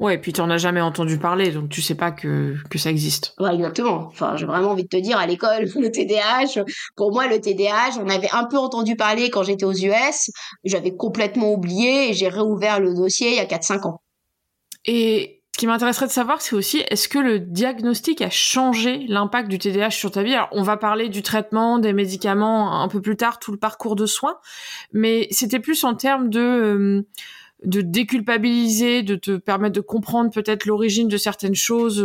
Ouais, et puis tu en as jamais entendu parler, donc tu sais pas que, que ça existe. Ouais, exactement. Enfin, j'ai vraiment envie de te dire, à l'école, le TDAH, pour moi, le TDAH, on avait un peu entendu parler quand j'étais aux US, j'avais complètement oublié et j'ai réouvert le dossier il y a 4-5 ans. Et qui m'intéresserait de savoir, c'est aussi est-ce que le diagnostic a changé l'impact du TDAH sur ta vie? Alors, on va parler du traitement, des médicaments un peu plus tard, tout le parcours de soins, mais c'était plus en termes de euh, de déculpabiliser, de te permettre de comprendre peut-être l'origine de certaines choses.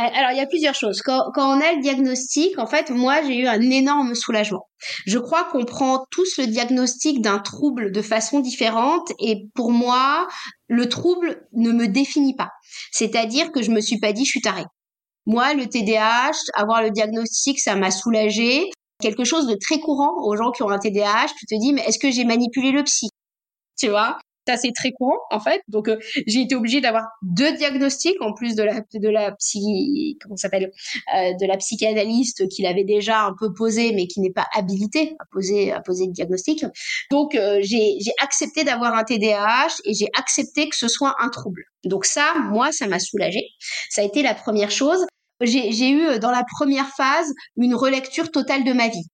Alors il y a plusieurs choses. Quand, on a le diagnostic, en fait, moi j'ai eu un énorme soulagement. Je crois qu'on prend tous le diagnostic d'un trouble de façon différente et pour moi, le trouble ne me définit pas. C'est-à-dire que je me suis pas dit je suis tarée. Moi, le TDAH, avoir le diagnostic, ça m'a soulagé. Quelque chose de très courant aux gens qui ont un TDAH, tu te dis mais est-ce que j'ai manipulé le psy? Tu vois? C'est assez très courant en fait. Donc euh, j'ai été obligée d'avoir deux diagnostics en plus de la de la psy comment s'appelle euh, de la psychanalyste qu'il avait déjà un peu posé mais qui n'est pas habilité à poser à poser le diagnostic. Donc euh, j'ai accepté d'avoir un TDAH et j'ai accepté que ce soit un trouble. Donc ça moi ça m'a soulagée. Ça a été la première chose. J'ai eu dans la première phase une relecture totale de ma vie.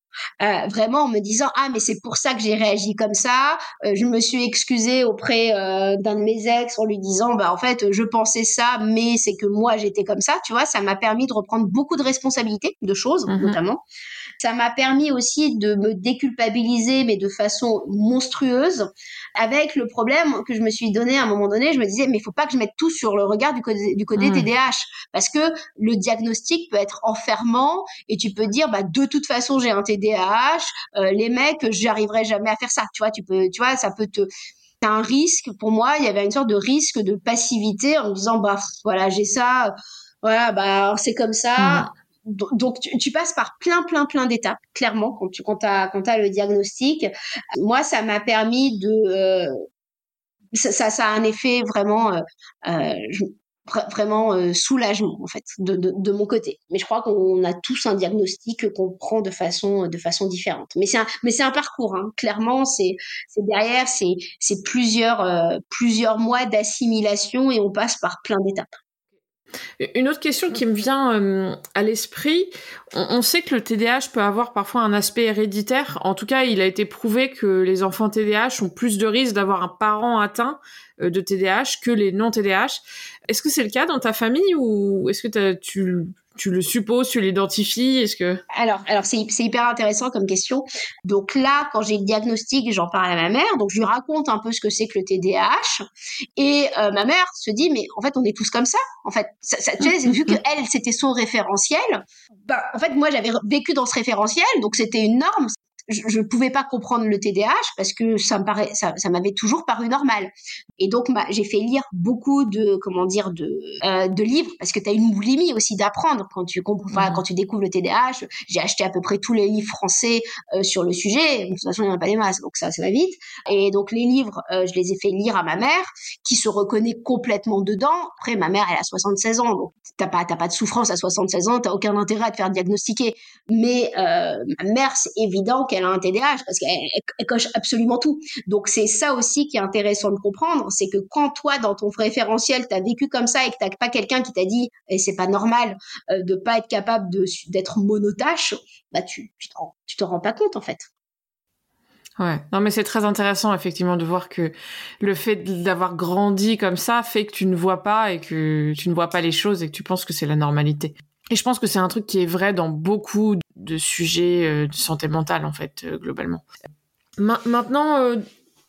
Euh, vraiment en me disant ah mais c'est pour ça que j'ai réagi comme ça. Euh, je me suis excusée auprès euh, d'un de mes ex en lui disant bah en fait je pensais ça mais c'est que moi j'étais comme ça. Tu vois, ça m'a permis de reprendre beaucoup de responsabilités de choses mmh notamment. Ça m'a permis aussi de me déculpabiliser, mais de façon monstrueuse, avec le problème que je me suis donné à un moment donné. Je me disais, mais il faut pas que je mette tout sur le regard du côté, du côté TDAH, parce que le diagnostic peut être enfermant et tu peux dire, bah de toute façon j'ai un TDAH, euh, les mecs, j'arriverai jamais à faire ça. Tu vois, tu peux, tu vois, ça peut te c'est un risque pour moi il y avait une sorte de risque de passivité en me disant bah voilà j'ai ça voilà bah c'est comme ça mmh donc tu, passes par plein plein plein d'étapes clairement quand tu quand as quand as le diagnostic moi ça m'a permis de euh, ça, ça, a un effet vraiment euh, euh vraiment euh, soulagement en fait de, de, de, mon côté. Mais je crois qu'on a tous un diagnostic qu'on prend de façon de façon différente. Mais c'est un mais c'est un parcours. Hein. Clairement, c'est c'est derrière c'est c'est plusieurs euh, plusieurs mois d'assimilation et on passe par plein d'étapes. Une autre question qui me vient euh, à l'esprit, on, sait que le TDAH peut avoir parfois un aspect héréditaire. En tout cas, il a été prouvé que les enfants TDAH ont plus de risques d'avoir un parent atteint euh, de TDAH que les non TDAH. Est-ce que c'est le cas dans ta famille ou est-ce que tu tu le supposes, tu l'identifies Est-ce que Alors, alors c'est hyper intéressant comme question. Donc là, quand j'ai le diagnostic, j'en parle à ma mère. Donc je lui raconte un peu ce que c'est que le TDAH, et euh, ma mère se dit mais en fait on est tous comme ça. En fait, ça, ça, vu que elle c'était son référentiel, bah en fait moi j'avais vécu dans ce référentiel, donc c'était une norme je ne pouvais pas comprendre le TDAH parce que ça me paraît, ça, ça m'avait toujours paru normal. Et donc, j'ai fait lire beaucoup de, comment dire, de, euh, de livres parce que tu as une boulimie aussi d'apprendre quand tu comprends, mmh. quand tu découvres le TDAH. J'ai acheté à peu près tous les livres français euh, sur le sujet. De toute façon, il n'y en a pas des masses, donc ça, ça va vite. Et donc, les livres, euh, je les ai fait lire à ma mère qui se reconnaît complètement dedans. Après, ma mère, elle a 76 ans, donc t'as pas, t'as pas de souffrance à 76 ans, t'as aucun intérêt à te faire diagnostiquer. Mais ma mère, c'est évident qu'elle elle a un TDAH parce qu'elle coche absolument tout. Donc c'est ça aussi qui est intéressant de comprendre, c'est que quand toi dans ton référentiel tu as vécu comme ça et que t'as pas quelqu'un qui t'a dit et eh, c'est pas normal euh, de pas être capable d'être monotache, bah tu tu te, te rends pas compte en fait. Ouais, non mais c'est très intéressant effectivement de voir que le fait d'avoir grandi comme ça fait que tu ne vois pas et que tu ne vois pas les choses et que tu penses que c'est la normalité. Et je pense que c'est un truc qui est vrai dans beaucoup de sujets euh, de santé mentale, en fait, euh, globalement. maintenant, euh,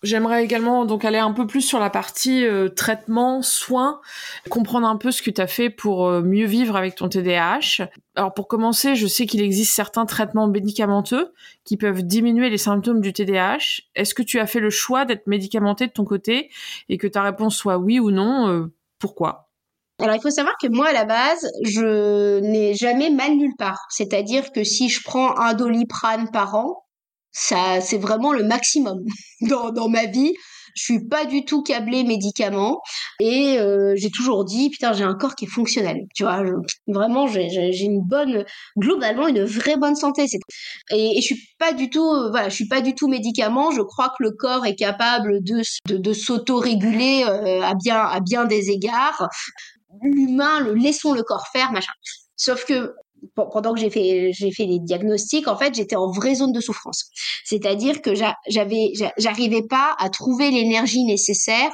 j'aimerais également donc aller un peu plus sur la partie traitement, soins, comprendre un peu ce que tu as fait pour mieux vivre avec ton TDAH. Alors pour commencer, je sais qu'il existe certains traitements médicamenteux qui peuvent diminuer les symptômes du TDAH. Est-ce que tu as fait le choix d'être médicamenté de ton côté et que ta réponse soit oui ou non Pourquoi? Alors il faut savoir que moi à la base, je n'ai jamais mal nulle part. C'est-à-dire que si je prends un doliprane par an, ça c'est vraiment le maximum dans, dans ma vie. Je suis pas du tout câblée médicaments et euh, j'ai toujours dit putain j'ai un corps qui est fonctionnel. Tu vois, vraiment j'ai une bonne globalement une vraie bonne santé. Et, et je suis pas du tout euh, voilà je suis pas du tout médicament. Je crois que le corps est capable de de, de s'auto-réguler euh, à bien à bien des égards l'humain, le laissons le corps faire, machin. Sauf que pendant que j'ai fait j'ai fait les diagnostics en fait j'étais en vraie zone de souffrance c'est-à-dire que j'avais j'arrivais pas à trouver l'énergie nécessaire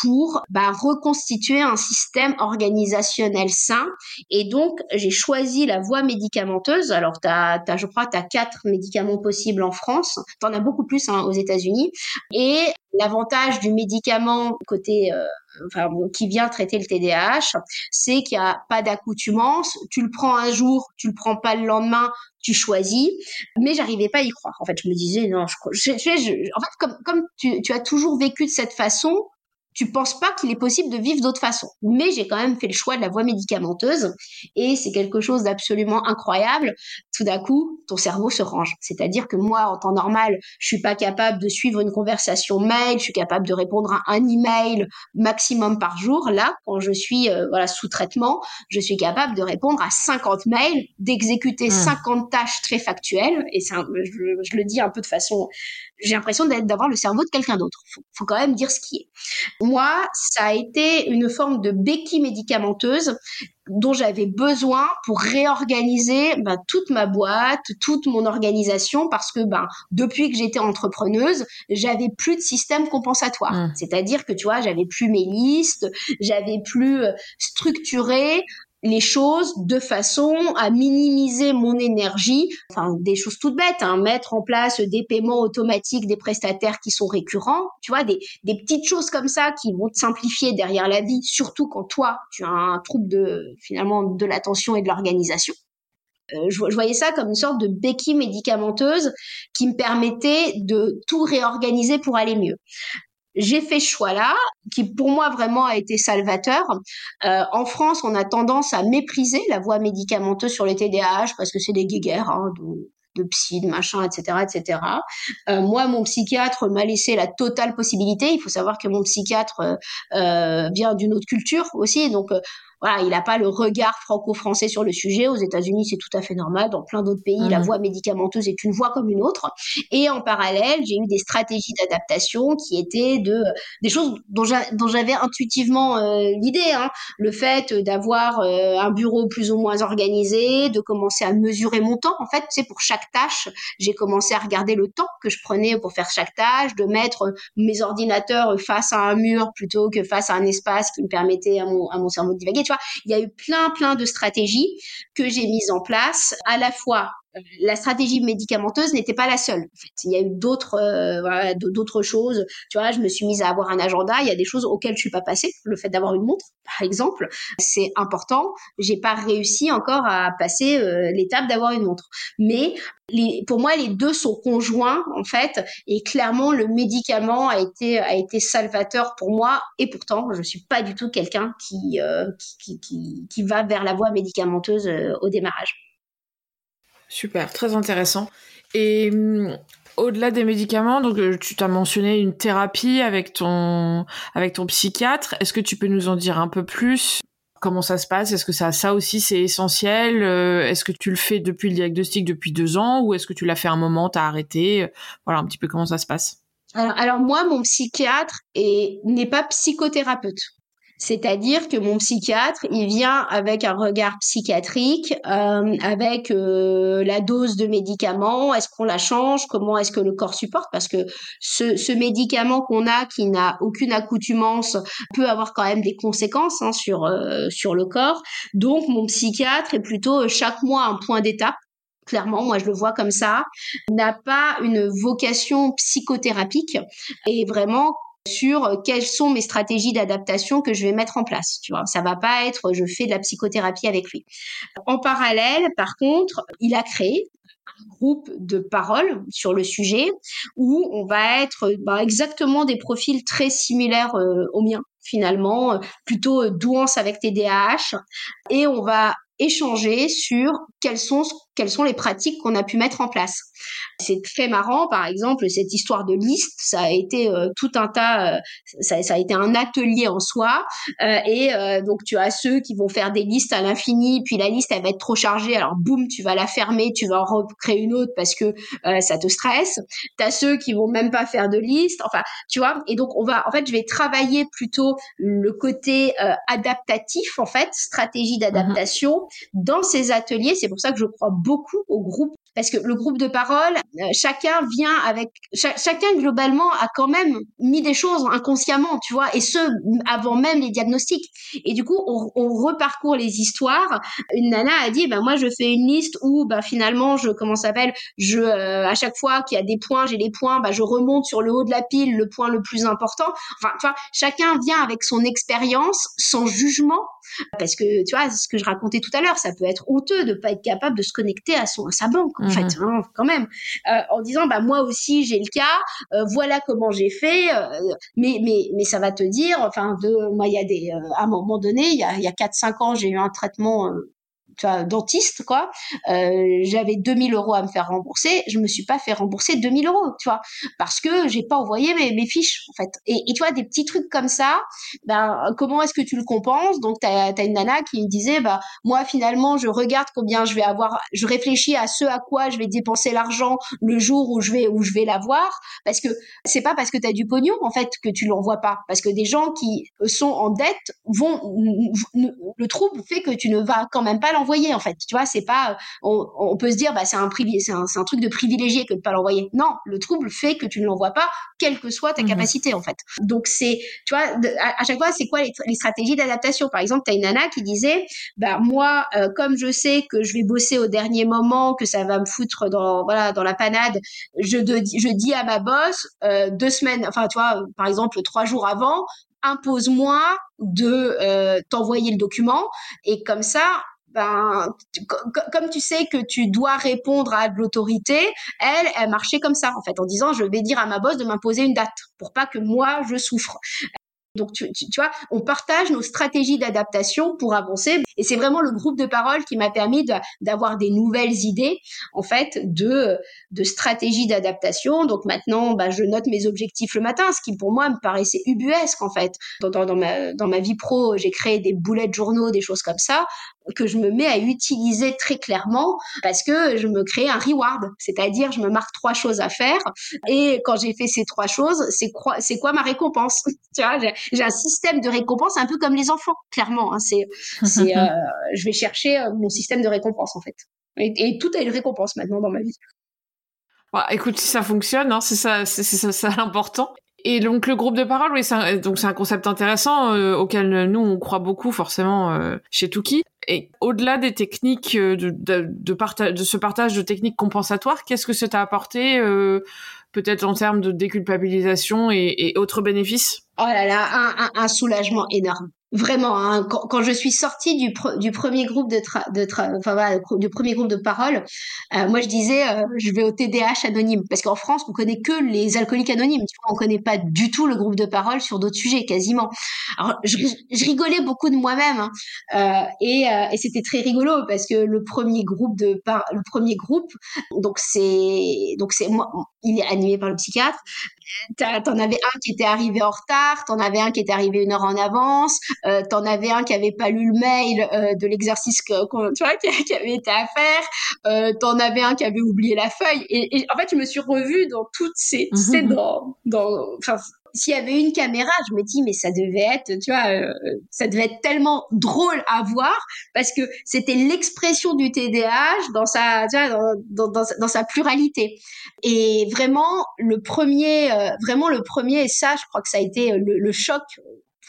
pour bah, reconstituer un système organisationnel sain. Et donc, j'ai choisi la voie médicamenteuse. Alors, t'as, as, je crois, tu as quatre médicaments possibles en France. Tu en as beaucoup plus hein, aux États-Unis. Et l'avantage du médicament côté... Euh, enfin, qui vient traiter le TDAH, c'est qu'il n'y a pas d'accoutumance. Tu le prends un jour, tu le prends pas le lendemain, tu choisis. Mais j'arrivais pas à y croire. En fait, je me disais non. Je, je, je, en fait, comme comme tu, tu as toujours vécu de cette façon, tu penses pas qu'il est possible de vivre d'autre façon. Mais j'ai quand même fait le choix de la voie médicamenteuse et c'est quelque chose d'absolument incroyable. Tout d'un coup, ton cerveau se range. C'est-à-dire que moi, en temps normal, je suis pas capable de suivre une conversation mail, je suis capable de répondre à un email maximum par jour. Là, quand je suis euh, voilà sous traitement, je suis capable de répondre à 50 mails, d'exécuter 50 mmh. tâches très factuelles. Et je, le dis un peu de façon, j'ai l'impression d'avoir le cerveau de quelqu'un d'autre. Faut, faut quand même dire ce qui est. Moi, ça a été une forme de béquille médicamenteuse dont j'avais besoin pour réorganiser ben, toute ma boîte, toute mon organisation, parce que ben, depuis que j'étais entrepreneuse, j'avais plus de système compensatoire. Mmh. C'est-à-dire que tu vois, j'avais plus mes listes, j'avais plus euh, structuré les choses de façon à minimiser mon énergie, enfin des choses toutes bêtes, hein, mettre en place des paiements automatiques des prestataires qui sont récurrents, tu vois, des, petites choses comme ça qui vont te simplifier derrière la vie, surtout quand toi tu as un trouble de finalement de l'attention et de l'organisation. Euh, je, voyais ça comme une sorte de béquille médicamenteuse qui me permettait de tout réorganiser pour aller mieux j'ai fait ce choix-là, qui pour moi vraiment a été salvateur. Euh, en France, on a tendance à mépriser la voie médicamenteuse sur le TDAH parce que c'est des guéguerres. Hein, de psy, de machin, etc., etc. Euh, moi, mon psychiatre m'a laissé la totale possibilité. Il faut savoir que mon psychiatre euh, vient d'une autre culture aussi, donc voilà, il n'a pas le regard franco-français sur le sujet. Aux États-Unis, c'est tout à fait normal. Dans plein d'autres pays, la mmh. voie médicamenteuse est une voie comme une autre. Et en parallèle, j'ai eu des stratégies d'adaptation qui étaient de des choses dont j'avais intuitivement euh, l'idée. Hein. Le fait d'avoir euh, un bureau plus ou moins organisé, de commencer à mesurer mon temps. En fait, c'est pour chaque tâche, j'ai commencé à regarder le temps que je prenais pour faire chaque tâche, de mettre mes ordinateurs face à un mur plutôt que face à un espace qui me permettait à mon, à mon cerveau de divaguer il y a eu plein, plein de stratégies que j'ai mises en place, à la fois la stratégie médicamenteuse n'était pas la seule. Il y a eu d'autres euh, d'autres choses. Tu vois, je me suis mise à avoir un agenda. Il y a des choses auxquelles je suis pas passée. Le fait d'avoir une montre, par exemple, c'est important. J'ai pas réussi encore à passer euh, l'étape d'avoir une montre. Mais pour moi, les deux sont conjoints en fait, et clairement le médicament a été a été salvateur pour moi. Et pourtant, je suis pas du tout quelqu'un qui, euh, qui, qui, qui va vers la voie médicamenteuse au démarrage. Super, très intéressant. Et hum, au-delà des médicaments, donc euh, tu t'as mentionné une thérapie avec ton avec ton psychiatre. Est-ce que tu peux nous en dire un peu plus? Comment ça se passe? Est-ce que ça, ça aussi c'est essentiel? Euh, Est-ce que tu le fais depuis le diagnostic depuis deux ans? Ou est-ce que tu l'as fait un moment, t'as arrêté? Voilà un petit peu comment ça se passe. alors moi, mon psychiatre n'est pas psychothérapeute. C'est-à-dire que mon psychiatre, il vient avec un regard psychiatrique, euh, avec euh, la dose de médicaments, est-ce qu'on la change, comment est-ce que le corps supporte, parce que ce, ce médicament qu'on a, qui n'a aucune accoutumance, peut avoir quand même des conséquences hein, sur, euh, sur le corps. Donc mon psychiatre est plutôt chaque mois un point d'étape. Clairement, moi je le vois comme ça, n'a pas une vocation psychothérapique. Et vraiment sur euh, quelles sont mes stratégies d'adaptation que je vais mettre en place. Tu vois, ça va pas être je fais de la psychothérapie avec lui. En parallèle, par contre, il a créé un groupe de parole sur le sujet où on va être bah, exactement des profils très similaires euh, aux miens finalement, euh, plutôt douance avec TDAH et on va échanger sur quelles sont quelles sont les pratiques qu'on a pu mettre en place. C'est très marrant, par exemple, cette histoire de liste, ça a été euh, tout un tas, euh, ça, ça, a été un atelier en soi. Euh, et donc, tu as ceux qui vont faire des listes à l'infini, puis la liste, elle va être trop chargée, alors boum, tu vas la fermer, tu vas en recréer une autre parce que ça te stresse. Tu as ceux qui vont même pas faire de liste, enfin, tu vois. Et donc, on va, en fait, je vais travailler plutôt le côté adaptatif, en fait, stratégie d'adaptation mmh dans ces ateliers. C'est pour ça que je crois beaucoup au groupe parce que le groupe de parole, euh, chacun vient avec, chacun globalement a quand même mis des choses inconsciemment, tu vois, et ce avant même les diagnostics. Et du coup, on, on reparcourt les histoires. Une nana a dit, ben moi je fais une liste où, ben finalement, je comment s'appelle, je euh, à chaque fois qu'il y a des points, j'ai les points, ben je remonte sur le haut de la pile le point le plus important. Enfin, tu vois, chacun vient avec son expérience, son jugement, parce que tu vois, ce que je racontais tout à l'heure, ça peut être honteux de pas être capable de se connecter à son à sa banque en fait, mhm. hein, quand même, euh, en disant bah moi aussi j'ai le cas, euh, voilà comment j'ai fait, euh, mais mais mais ça va te dire, enfin de moi il y a des à un moment donné il y a il y a quatre cinq ans j'ai eu un traitement tu vois, dentiste, quoi. Euh, j'avais 2000 euros à me faire rembourser. Je me suis pas fait rembourser 2000 euros, tu vois, parce que j'ai pas envoyé mes, fiches, en fait. Et, et, tu vois, des petits trucs comme ça, ben, comment est-ce que tu le compenses? Donc, tu as, une nana qui me disait, bah, moi, finalement, je regarde combien je vais avoir, je réfléchis à ce à quoi je vais dépenser l'argent le jour où je vais, vais l'avoir, parce que c'est pas parce que tu as du pognon, en fait, que tu l'envoies pas, parce que des gens qui sont en dette vont, le trouble fait que tu ne vas quand même pas l'envoyer envoyer en fait. Tu vois, c'est pas on, peut se dire bah c'est un c'est un, un, truc de privilégié que de pas l'envoyer. Non, le trouble fait que tu ne l'envoies pas, quelle que soit ta mmh capacité en fait. Donc c'est tu vois à, chaque fois c'est quoi les, stratégies d'adaptation? Par exemple, tu as une nana qui disait bah moi euh, comme je sais que je vais bosser au dernier moment, que ça va me foutre dans voilà dans la panade, je je dis à ma boss euh, deux semaines, enfin tu vois par exemple trois jours avant impose-moi de euh, t'envoyer le document et comme ça ben, comme tu sais que tu dois répondre à l'autorité, elle, elle marchait comme ça, en fait, en disant, je vais dire à ma boss de m'imposer une date pour pas que moi, je souffre. Donc, tu, tu, vois, on partage nos stratégies d'adaptation pour avancer. Et c'est vraiment le groupe de parole qui m'a permis d'avoir des nouvelles idées, en fait, de, de stratégies d'adaptation. Donc maintenant, bah, je note mes objectifs le matin, ce qui pour moi me paraissait ubuesque, en fait. Dans, dans, ma, dans ma vie pro, j'ai créé des boulets de journaux, des choses comme ça que je me mets à utiliser très clairement parce que je me crée un reward, c'est-à-dire je me marque trois choses à faire et quand j'ai fait ces trois choses, c'est quoi, ma récompense? Tu vois, j'ai un système de récompense un peu comme les enfants, clairement. Hein, c'est, euh, je vais chercher euh, mon système de récompense en fait. Et, tout a une récompense maintenant dans ma vie. Bah, écoute, si ça fonctionne, hein, c'est ça, c'est ça, l'important. Et donc le groupe de parole, c'est donc c'est un concept intéressant euh, auquel nous on croit beaucoup forcément chez Tuki. Et au-delà des techniques euh, de, de, partage, de ce partage de techniques compensatoires, qu'est-ce que ça t'a apporté peut-être en termes de déculpabilisation et autres bénéfices? Oh là là, un, un, un soulagement énorme. Vraiment hein, quand, quand, je suis sortie du, du premier groupe de, de enfin voilà, du premier groupe de parole euh, moi je disais euh, je vais au TDH anonyme. Parce qu'en France on connaît que les alcooliques anonymes. Tu vois on connaît pas du tout le groupe de parole sur d'autres sujets quasiment. Alors je, je rigolais beaucoup de moi-même hein, euh, et, euh, et c'était très rigolo parce que le premier groupe de le premier groupe donc c'est donc c'est moi il est animé par le psychiatre t'en avais un qui était arrivé en retard, t'en avais un qui était arrivé une heure en avance, euh, t'en avais un qui avait pas lu le mail euh, de l'exercice que, tu vois, qui, avait été à faire, euh, t'en avais un qui avait oublié la feuille. Et, et, en fait, je me suis revue dans toutes ces, c'est dans, dans, enfin, s'il y avait une caméra, je me dis mais ça devait être, tu vois, euh, ça devait être tellement drôle à voir parce que c'était l'expression du TDAH dans sa, tu vois, dans, sa pluralité. Et vraiment le premier, euh, vraiment le premier, et ça, je crois que ça a été le, le choc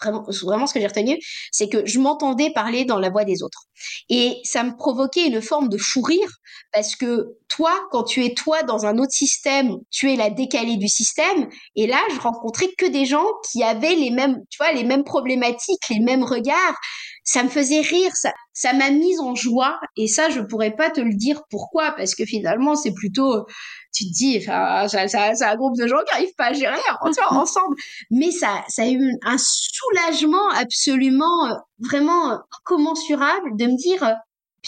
vraiment, vraiment ce que j'ai retenu, c'est que je m'entendais parler dans la voix des autres. Et ça me provoquait une forme de fou rire parce que toi, quand tu es toi dans un autre système, tu es la décalée du système. Et là, je rencontrais que des gens qui avaient les mêmes, tu vois, les mêmes problématiques, les mêmes regards. Ça me faisait rire, ça, ça m'a mise en joie. Et ça, je pourrais pas te le dire pourquoi, parce que finalement, c'est plutôt, tu te dis, enfin, c'est un groupe de gens qui n'arrivent pas à gérer ensemble. Mais ça, ça a eu un soulagement absolument, euh, vraiment incommensurable de me dire, euh,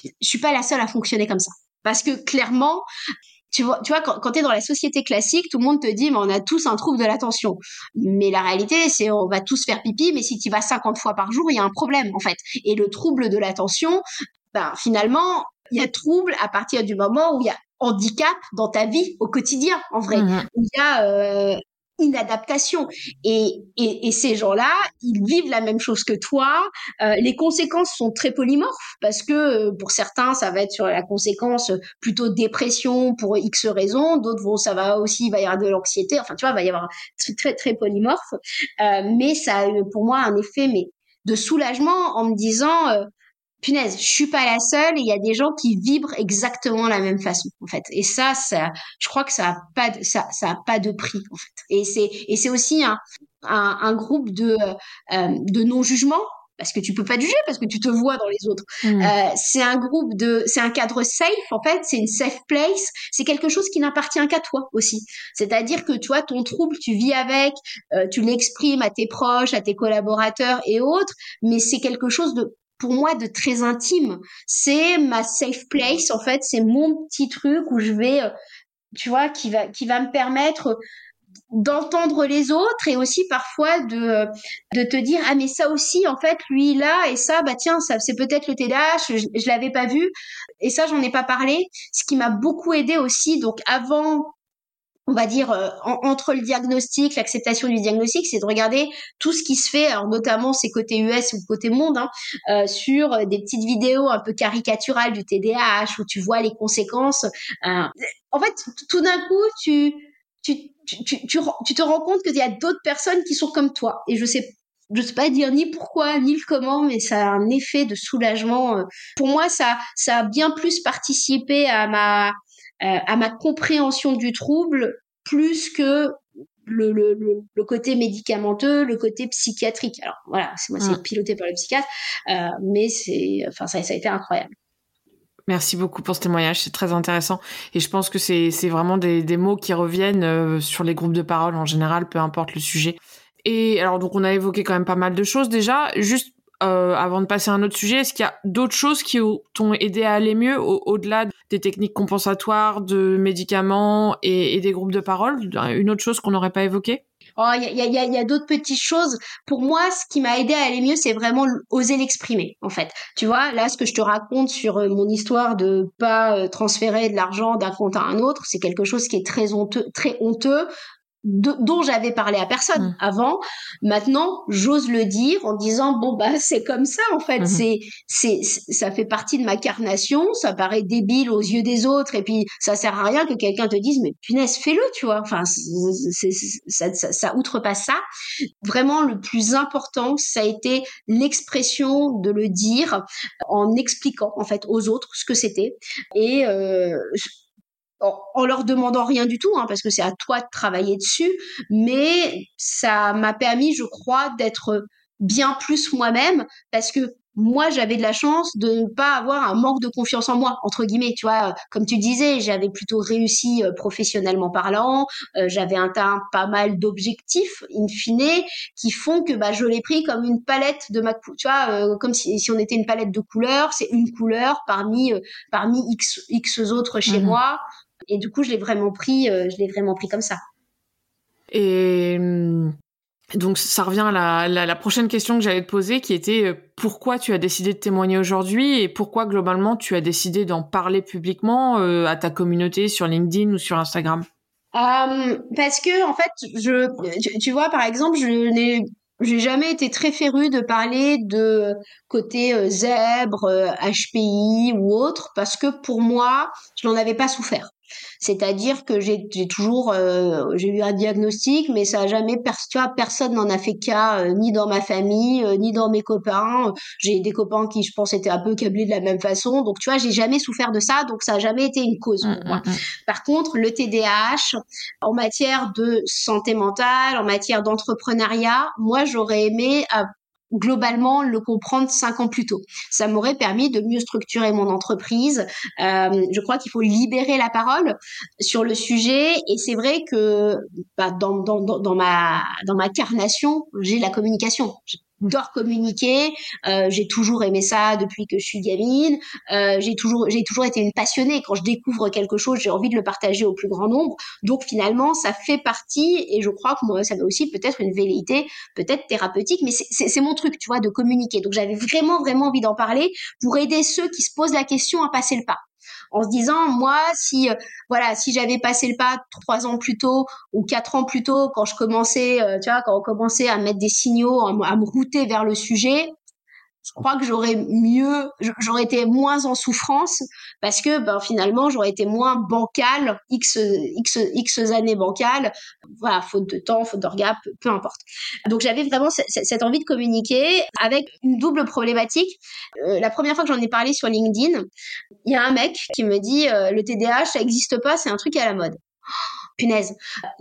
je suis pas la seule à fonctionner comme ça. Parce que clairement, tu vois, tu vois quand, quand tu es dans la société classique, tout le monde te dit, mais on a tous un trouble de l'attention. Mais la réalité, c'est on va tous faire pipi, mais si tu vas 50 fois par jour, il y a un problème, en fait. Et le trouble de l'attention, ben, finalement, il y a trouble à partir du moment où il y a handicap dans ta vie au quotidien, en vrai. Mmh où il y a euh, inadaptation. Et, et, et ces gens-là, ils vivent la même chose que toi. Euh, les conséquences sont très polymorphes parce que euh, pour certains, ça va être sur la conséquence plutôt dépression pour X raisons. D'autres vont, ça va aussi, il va y avoir de l'anxiété. Enfin, tu vois, il va y avoir très très, très polymorphe. Euh, mais ça a pour moi un effet mais de soulagement en me disant euh, punaise, je suis pas la seule et il y a des gens qui vibrent exactement la même façon en fait. Et ça, ça, je crois que ça a pas de, ça, ça a pas de prix en fait. Et c'est et c'est aussi un, un, un groupe de euh, de non jugement parce que tu peux pas juger parce que tu te vois dans les autres. Mmh. Euh, c'est un groupe de, c'est un cadre safe en fait, c'est une safe place. C'est quelque chose qui n'appartient qu'à toi aussi. C'est-à-dire que toi, ton trouble, tu vis avec, euh, tu l'exprimes à tes proches, à tes collaborateurs et autres, mais c'est quelque chose de pour moi de très intime. C'est ma safe place en fait, c'est mon petit truc où je vais, euh, tu vois, qui va qui va me permettre d'entendre les autres et aussi parfois de de te dire ah mais ça aussi en fait lui là et ça bah tiens ça c'est peut-être le TDAH je, je l'avais pas vu et ça j'en ai pas parlé ce qui m'a beaucoup aidé aussi donc avant on va dire euh, entre le diagnostic, l'acceptation du diagnostic, c'est de regarder tout ce qui se fait, alors notamment c'est côté US ou côté monde, hein, euh, sur des petites vidéos un peu caricaturales du TDAH où tu vois les conséquences. Euh, en fait, tout d'un coup, tu tu, tu, tu, tu, te rends compte qu'il y a d'autres personnes qui sont comme toi. Et je sais je sais pas dire ni pourquoi ni le comment, mais ça a un effet de soulagement. Pour moi, ça, ça a bien plus participé à ma euh, à ma compréhension du trouble plus que le, le, le, côté médicamenteux, le côté psychiatrique. Alors voilà, c'est moi, c'est mm. piloté par le psychiatre, euh, mais c'est, enfin, ça, ça a été incroyable. Merci beaucoup pour ce témoignage, c'est très intéressant. Et je pense que c'est, c'est vraiment des, des mots qui reviennent euh, sur les groupes de parole en général, peu importe le sujet. Et alors donc on a évoqué quand même pas mal de choses déjà. Juste euh, avant de passer à un autre sujet, est-ce qu'il y a d'autres choses qui t'ont aidé à aller mieux au-delà des techniques compensatoires, de médicaments et, des groupes de parole? Une autre chose qu'on n'aurait pas évoquée? Oh, il y a, y a, y a d'autres petites choses. Pour moi, ce qui m'a aidé à aller mieux, c'est vraiment oser l'exprimer, en fait. Tu vois, là, ce que je te raconte sur euh, mon histoire de pas euh, transférer de l'argent d'un compte à un autre, c'est quelque chose qui est très honteux dont j'avais parlé à personne mmh. avant. Maintenant, j'ose le dire en disant bon bah c'est comme ça en fait, mmh. c'est c'est ça fait partie de ma carnation, ça paraît débile aux yeux des autres et puis ça sert à rien que quelqu'un te dise mais punaise fais-le, tu vois. Enfin c'est ça, ça, ça outrepasse ça. Vraiment le plus important, ça a été l'expression de le dire en expliquant en fait aux autres ce que c'était et euh, en leur demandant rien du tout, hein, parce que c'est à toi de travailler dessus, mais ça m'a permis, je crois, d'être bien plus moi-même, parce que moi, j'avais de la chance de ne pas avoir un manque de confiance en moi, entre guillemets. Tu vois, comme tu disais, j'avais plutôt réussi euh, professionnellement parlant. Euh, j'avais atteint pas mal d'objectifs, in fine, qui font que bah, je l'ai pris comme une palette de ma, tu vois, euh, comme si, si, on était une palette de couleurs. C'est une couleur parmi parmi x x autres chez mmh moi. Et du coup, je l'ai vraiment pris, euh, je l'ai vraiment pris comme ça. Et hum, donc, ça revient à la, prochaine question que j'allais te poser, qui était euh, pourquoi tu as décidé de témoigner aujourd'hui et pourquoi globalement tu as décidé d'en parler publiquement euh, à ta communauté sur LinkedIn ou sur Instagram? Parce que en fait, je, tu, vois, par exemple, je n'ai j'ai jamais été très férue de parler de côté zèbre, HPI ou autre, parce que pour moi, je n'en avais pas souffert. C'est-à-dire que j'ai toujours euh, j'ai eu un diagnostic, mais ça a jamais tu vois, personne n'en a fait cas euh, ni dans ma famille euh, ni dans mes copains. J'ai des copains qui je pense étaient un peu câblés de la même façon, donc tu vois j'ai jamais souffert de ça, donc ça a jamais été une cause pour mmh, moi. Mmh, mmh. Par contre le TDAH en matière de santé mentale, en matière d'entrepreneuriat, moi j'aurais aimé globalement le comprendre cinq ans plus tôt. Ça m'aurait permis de mieux structurer mon entreprise. Euh, je crois qu'il faut libérer la parole sur le sujet et c'est vrai que bah, dans, dans, dans, ma, dans ma carnation, j'ai la communication d'or communiquer. Euh, j'ai toujours aimé ça depuis que je suis gamine. Euh, j'ai toujours, j'ai toujours été une passionnée. Quand je découvre quelque chose, j'ai envie de le partager au plus grand nombre. Donc finalement, ça fait partie, et je crois que moi, ça a aussi peut-être une velléité, peut-être thérapeutique, mais c'est mon truc, tu vois, de communiquer. Donc j'avais vraiment, vraiment envie d'en parler pour aider ceux qui se posent la question à passer le pas en se disant moi si euh, voilà si j'avais passé le pas trois ans plus tôt ou quatre ans plus tôt quand je commençais euh, tu vois quand on commençait à mettre des signaux à, me router vers le sujet je crois que j'aurais mieux, j'aurais été moins en souffrance parce que ben, finalement j'aurais été moins bancal, x x x années bancal, voilà, faute de temps, faute d'orga, peu, peu, importe. Donc j'avais vraiment cette envie de communiquer avec une double problématique. Euh, la première fois que j'en ai parlé sur LinkedIn, il y a un mec qui me dit euh, le TDAH ça existe pas, c'est un truc à la mode punaise.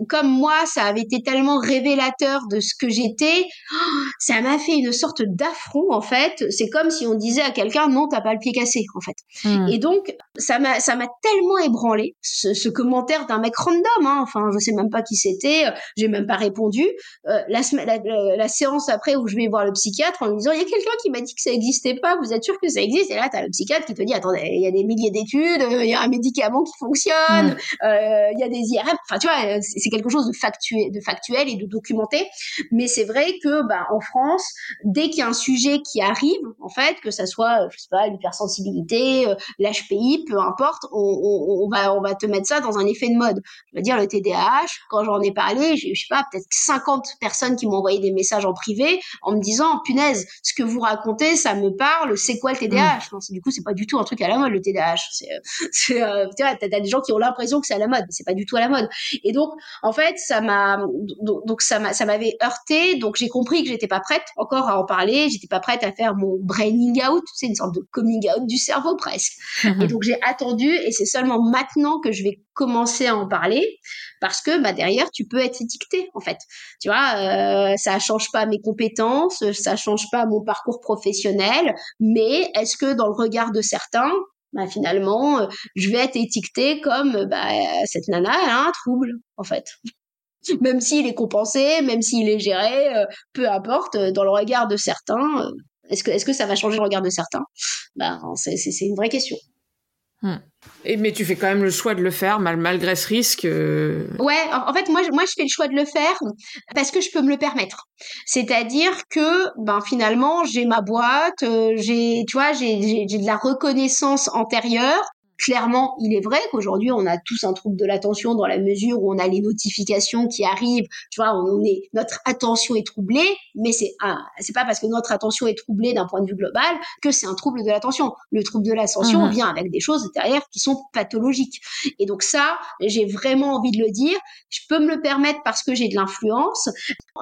Comme moi, ça avait été tellement révélateur de ce que j'étais, ça m'a fait une sorte d'affront en fait. C'est comme si on disait à quelqu'un non, t'as pas le pied cassé en fait. Hmm. Et donc ça m'a ça m'a tellement ébranlé ce, commentaire d'un mec random. Hein. Enfin, je sais même pas qui c'était, j'ai même pas répondu. Euh, la, la, la, séance après où je vais voir le psychiatre en lui disant il y a quelqu'un qui m'a dit que ça existait pas. Vous êtes sûr que ça existe? Et là t'as le psychiatre qui te dit attendez, il y a des milliers d'études, il y a un médicament qui fonctionne, hmm. euh, il y a des IRM. Enfin, tu vois, euh, c'est quelque chose de factuel, de factuel et de documenté. Mais c'est vrai que, bah, en France, dès qu'il y a un sujet qui arrive, en fait, que ça soit, euh, je sais pas, l'hypersensibilité, euh, l'HPI, peu importe, on, va, on va te mettre ça dans un effet de mode. Je veux dire, le TDAH, quand j'en ai parlé, j'ai, je sais pas, peut-être 50 personnes qui m'ont envoyé des messages en privé en me disant, punaise, ce que vous racontez, ça me parle, c'est quoi le TDAH? Mmh. du coup, c'est pas du tout un truc à la mode, le TDAH. C'est, c'est euh, tu vois, t'as, des gens qui ont l'impression que c'est à la mode, mais c'est pas du tout à la mode. Et donc, en fait, ça m'a, donc ça m'a, ça m'avait heurté. Donc j'ai compris que j'étais pas prête encore à en parler. J'étais pas prête à faire mon braining out. C'est une sorte de coming out du cerveau presque. et donc j'ai attendu, et c'est seulement maintenant que je vais commencer à en parler parce que bah derrière tu peux être étiqueté en fait tu vois euh, ça change pas mes compétences ça change pas mon parcours professionnel mais est-ce que dans le regard de certains bah, finalement, euh, je vais être étiquetée comme bah, cette nana a un trouble, en fait. même s'il est compensé, même s'il est géré, euh, peu importe, euh, dans le regard de certains, euh, est-ce que, est-ce que ça va changer le regard de certains? Ben, c'est, c'est, une vraie question. Hmm. Et mais tu fais quand même le choix de le faire mal, malgré ce risque. Ouais, en, fait moi moi je fais le choix de le faire parce que je peux me le permettre. C'est-à-dire que ben finalement j'ai ma boîte, j'ai tu vois j'ai, j'ai de la reconnaissance antérieure Clairement, il est vrai qu'aujourd'hui, on a tous un trouble de l'attention dans la mesure où on a les notifications qui arrivent. Tu vois, on est, notre attention est troublée, mais c'est c'est pas parce que notre attention est troublée d'un point de vue global que c'est un trouble de l'attention. Le trouble de l'attention mmh vient avec des choses derrière qui sont pathologiques. Et donc ça, j'ai vraiment envie de le dire. Je peux me le permettre parce que j'ai de l'influence.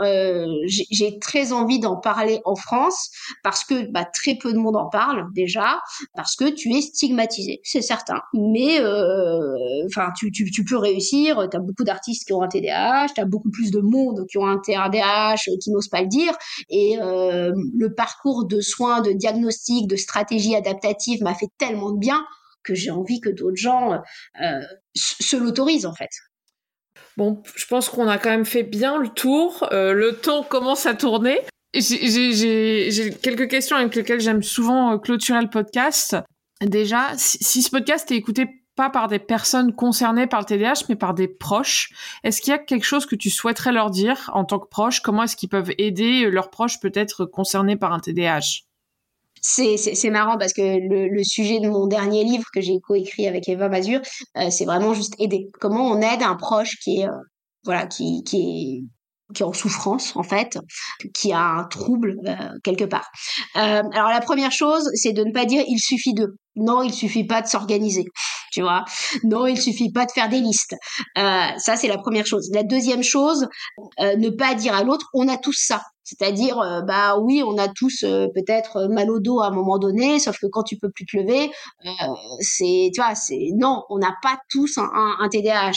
Euh, j'ai très envie d'en parler en France parce que bah, très peu de monde en parle déjà, parce que tu es stigmatisé, c'est certain mais euh, enfin, tu, peux réussir. Tu as beaucoup d'artistes qui ont un TDAH, tu as beaucoup plus de monde qui ont un TDAH qui n'osent pas le dire. Et euh, le parcours de soins, de diagnostic, de stratégie adaptative m'a fait tellement de bien que j'ai envie que d'autres gens euh, se l'autorisent en fait. Bon, je pense qu'on a quand même fait bien le tour. le temps commence à tourner. J'ai quelques questions avec lesquelles j'aime souvent clôturer le podcast. Déjà, si, ce podcast est écouté pas par des personnes concernées par le TDAH, mais par des proches, est-ce qu'il y a quelque chose que tu souhaiterais leur dire en tant que proche? Comment est-ce qu'ils peuvent aider leurs proches peut-être concernés par un TDAH c'est marrant parce que le, sujet de mon dernier livre que j'ai coécrit avec Eva Mazur, euh, c'est vraiment juste aider. Comment on aide un proche qui est euh, voilà qui, qui est qui est en souffrance en fait, qui a un trouble euh, quelque part. Euh, alors la première chose, c'est de ne pas dire il suffit de. Non, il suffit pas de s'organiser, tu vois. Non, il suffit pas de faire des listes. Euh, ça, c'est la première chose. La deuxième chose, ne pas dire à l'autre on a tous ça. C'est-à-dire, bah oui, on a tous peut-être mal au dos à un moment donné, sauf que quand tu peux plus te lever, c'est, tu vois, c'est non, on n'a pas tous un, un, un TDAH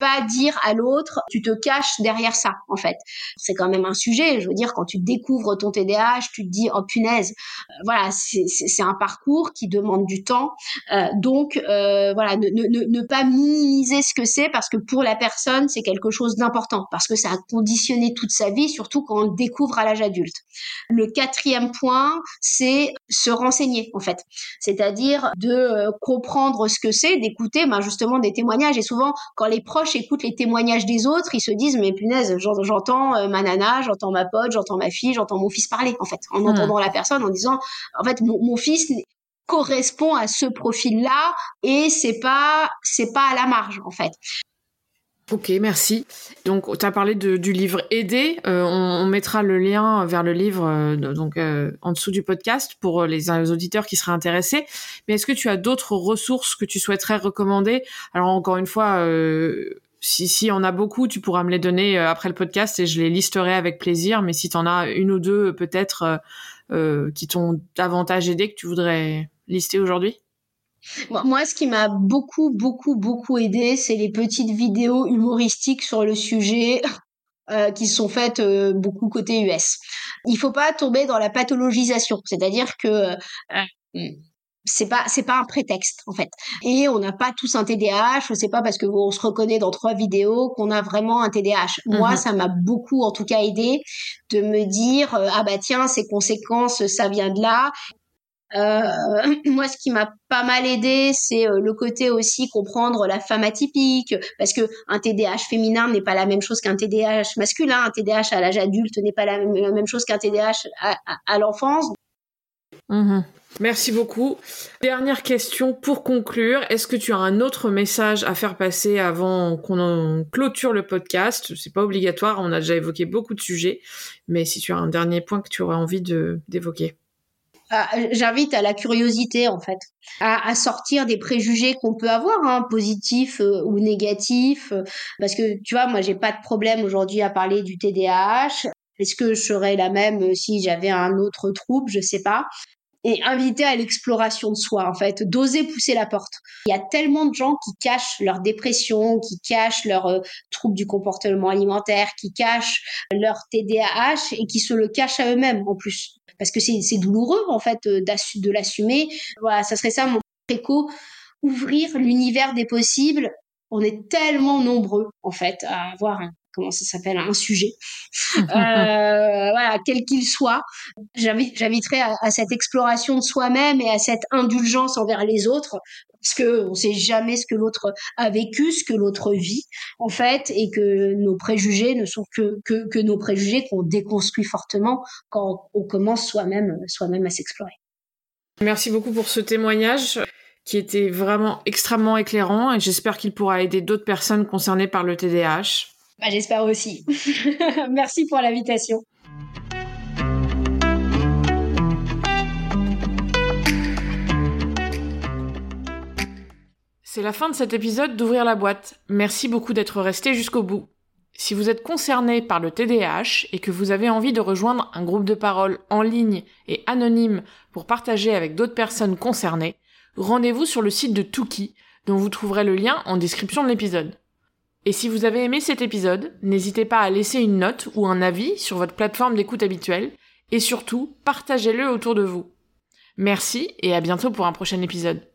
pas dire à l'autre, tu te caches derrière ça, en fait. C'est quand même un sujet. Je veux dire, quand tu découvres ton TDAH, tu te dis, oh punaise, euh, voilà, c'est un parcours qui demande du temps. Euh, donc, euh, voilà, ne, ne, ne, pas minimiser ce que c'est parce que pour la personne, c'est quelque chose d'important parce que ça a conditionné toute sa vie, surtout quand on le découvre à l'âge adulte. Le quatrième point, c'est se renseigner, en fait. C'est-à-dire de comprendre ce que c'est, d'écouter, ben, justement, des témoignages. Et souvent, quand les proches écoutent les témoignages des autres, ils se disent mais punaise, j'entends euh, ma nana, j'entends ma pote, j'entends ma fille, j'entends mon fils parler en fait, en hmm. entendant la personne, en disant en fait mon, fils correspond à ce profil-là et c'est pas c'est pas à la marge en fait. Ok, merci. Donc, tu as parlé du livre Aider. Euh, on, mettra le lien vers le livre euh, donc en dessous du podcast pour les, auditeurs qui seraient intéressés. Mais est-ce que tu as d'autres ressources que tu souhaiterais recommander? Alors, encore une fois, si, si on a beaucoup, tu pourras me les donner euh, après le podcast et je les listerai avec plaisir. Mais si tu en as une ou deux peut-être euh, euh, qui t'ont davantage aidé que tu voudrais lister aujourd'hui? Moi, ce qui m'a beaucoup, beaucoup, beaucoup aidé, c'est les petites vidéos humoristiques sur le sujet qui sont faites beaucoup côté US. Il faut pas tomber dans la pathologisation, c'est-à-dire que c'est pas c'est pas un prétexte en fait et on n'a pas tous un TDAH c'est pas parce que on se reconnaît dans trois vidéos qu'on a vraiment un TDAH moi mhm. ça m'a beaucoup en tout cas aidé de me dire euh, ah bah tiens ces conséquences ça vient de là euh, moi, ce qui m'a pas mal aidé, c'est euh, le côté aussi comprendre la femme atypique, parce que un TDAH féminin n'est pas la même chose qu'un TDAH masculin, un TDAH à l'âge adulte n'est pas la même chose qu'un TDAH à, l'enfance. Mhm. Merci beaucoup. Dernière question pour conclure. Est-ce que tu as un autre message à faire passer avant qu'on clôture le podcast? C'est pas obligatoire. On a déjà évoqué beaucoup de sujets, mais si tu as un dernier point que tu aurais envie d'évoquer. Ah, j'invite à la curiosité en fait, à, sortir des préjugés qu'on peut avoir, hein, positifs euh, ou négatifs, euh, parce que tu vois, moi j'ai pas de problème aujourd'hui à parler du TDAH. Est-ce que je serais la même si j'avais un autre trouble? Je sais pas et inviter à l'exploration de soi, en fait, d'oser pousser la porte. Il y a tellement de gens qui cachent leur dépression, qui cachent leurs euh, troubles du comportement alimentaire, qui cachent leur TDAH et qui se le cachent à eux-mêmes en plus. Parce que c'est douloureux, en fait, euh, de l'assumer. Voilà, ça serait ça mon préco. Ouvrir l'univers des possibles. On est tellement nombreux, en fait, à avoir un comment ça s'appelle un sujet euh, voilà quel qu'il soit j'inviterai à, à, cette exploration de soi-même et à cette indulgence envers les autres parce que on sait jamais ce que l'autre a vécu ce que l'autre vit en fait et que nos préjugés ne sont que que, que nos préjugés qu'on déconstruit fortement quand on commence soi-même soi-même à s'explorer merci beaucoup pour ce témoignage qui était vraiment extrêmement éclairant et j'espère qu'il pourra aider d'autres personnes concernées par le TDAH. Bah, J'espère aussi. Merci pour l'invitation. C'est la fin de cet épisode d'Ouvrir la boîte. Merci beaucoup d'être resté jusqu'au bout. Si vous êtes concerné par le TDAH et que vous avez envie de rejoindre un groupe de parole en ligne et anonyme pour partager avec d'autres personnes concernées, rendez-vous sur le site de Tuki, dont vous trouverez le lien en description de l'épisode. Et si vous avez aimé cet épisode, n'hésitez pas à laisser une note ou un avis sur votre plateforme d'écoute habituelle, et surtout, partagez-le autour de vous. Merci et à bientôt pour un prochain épisode.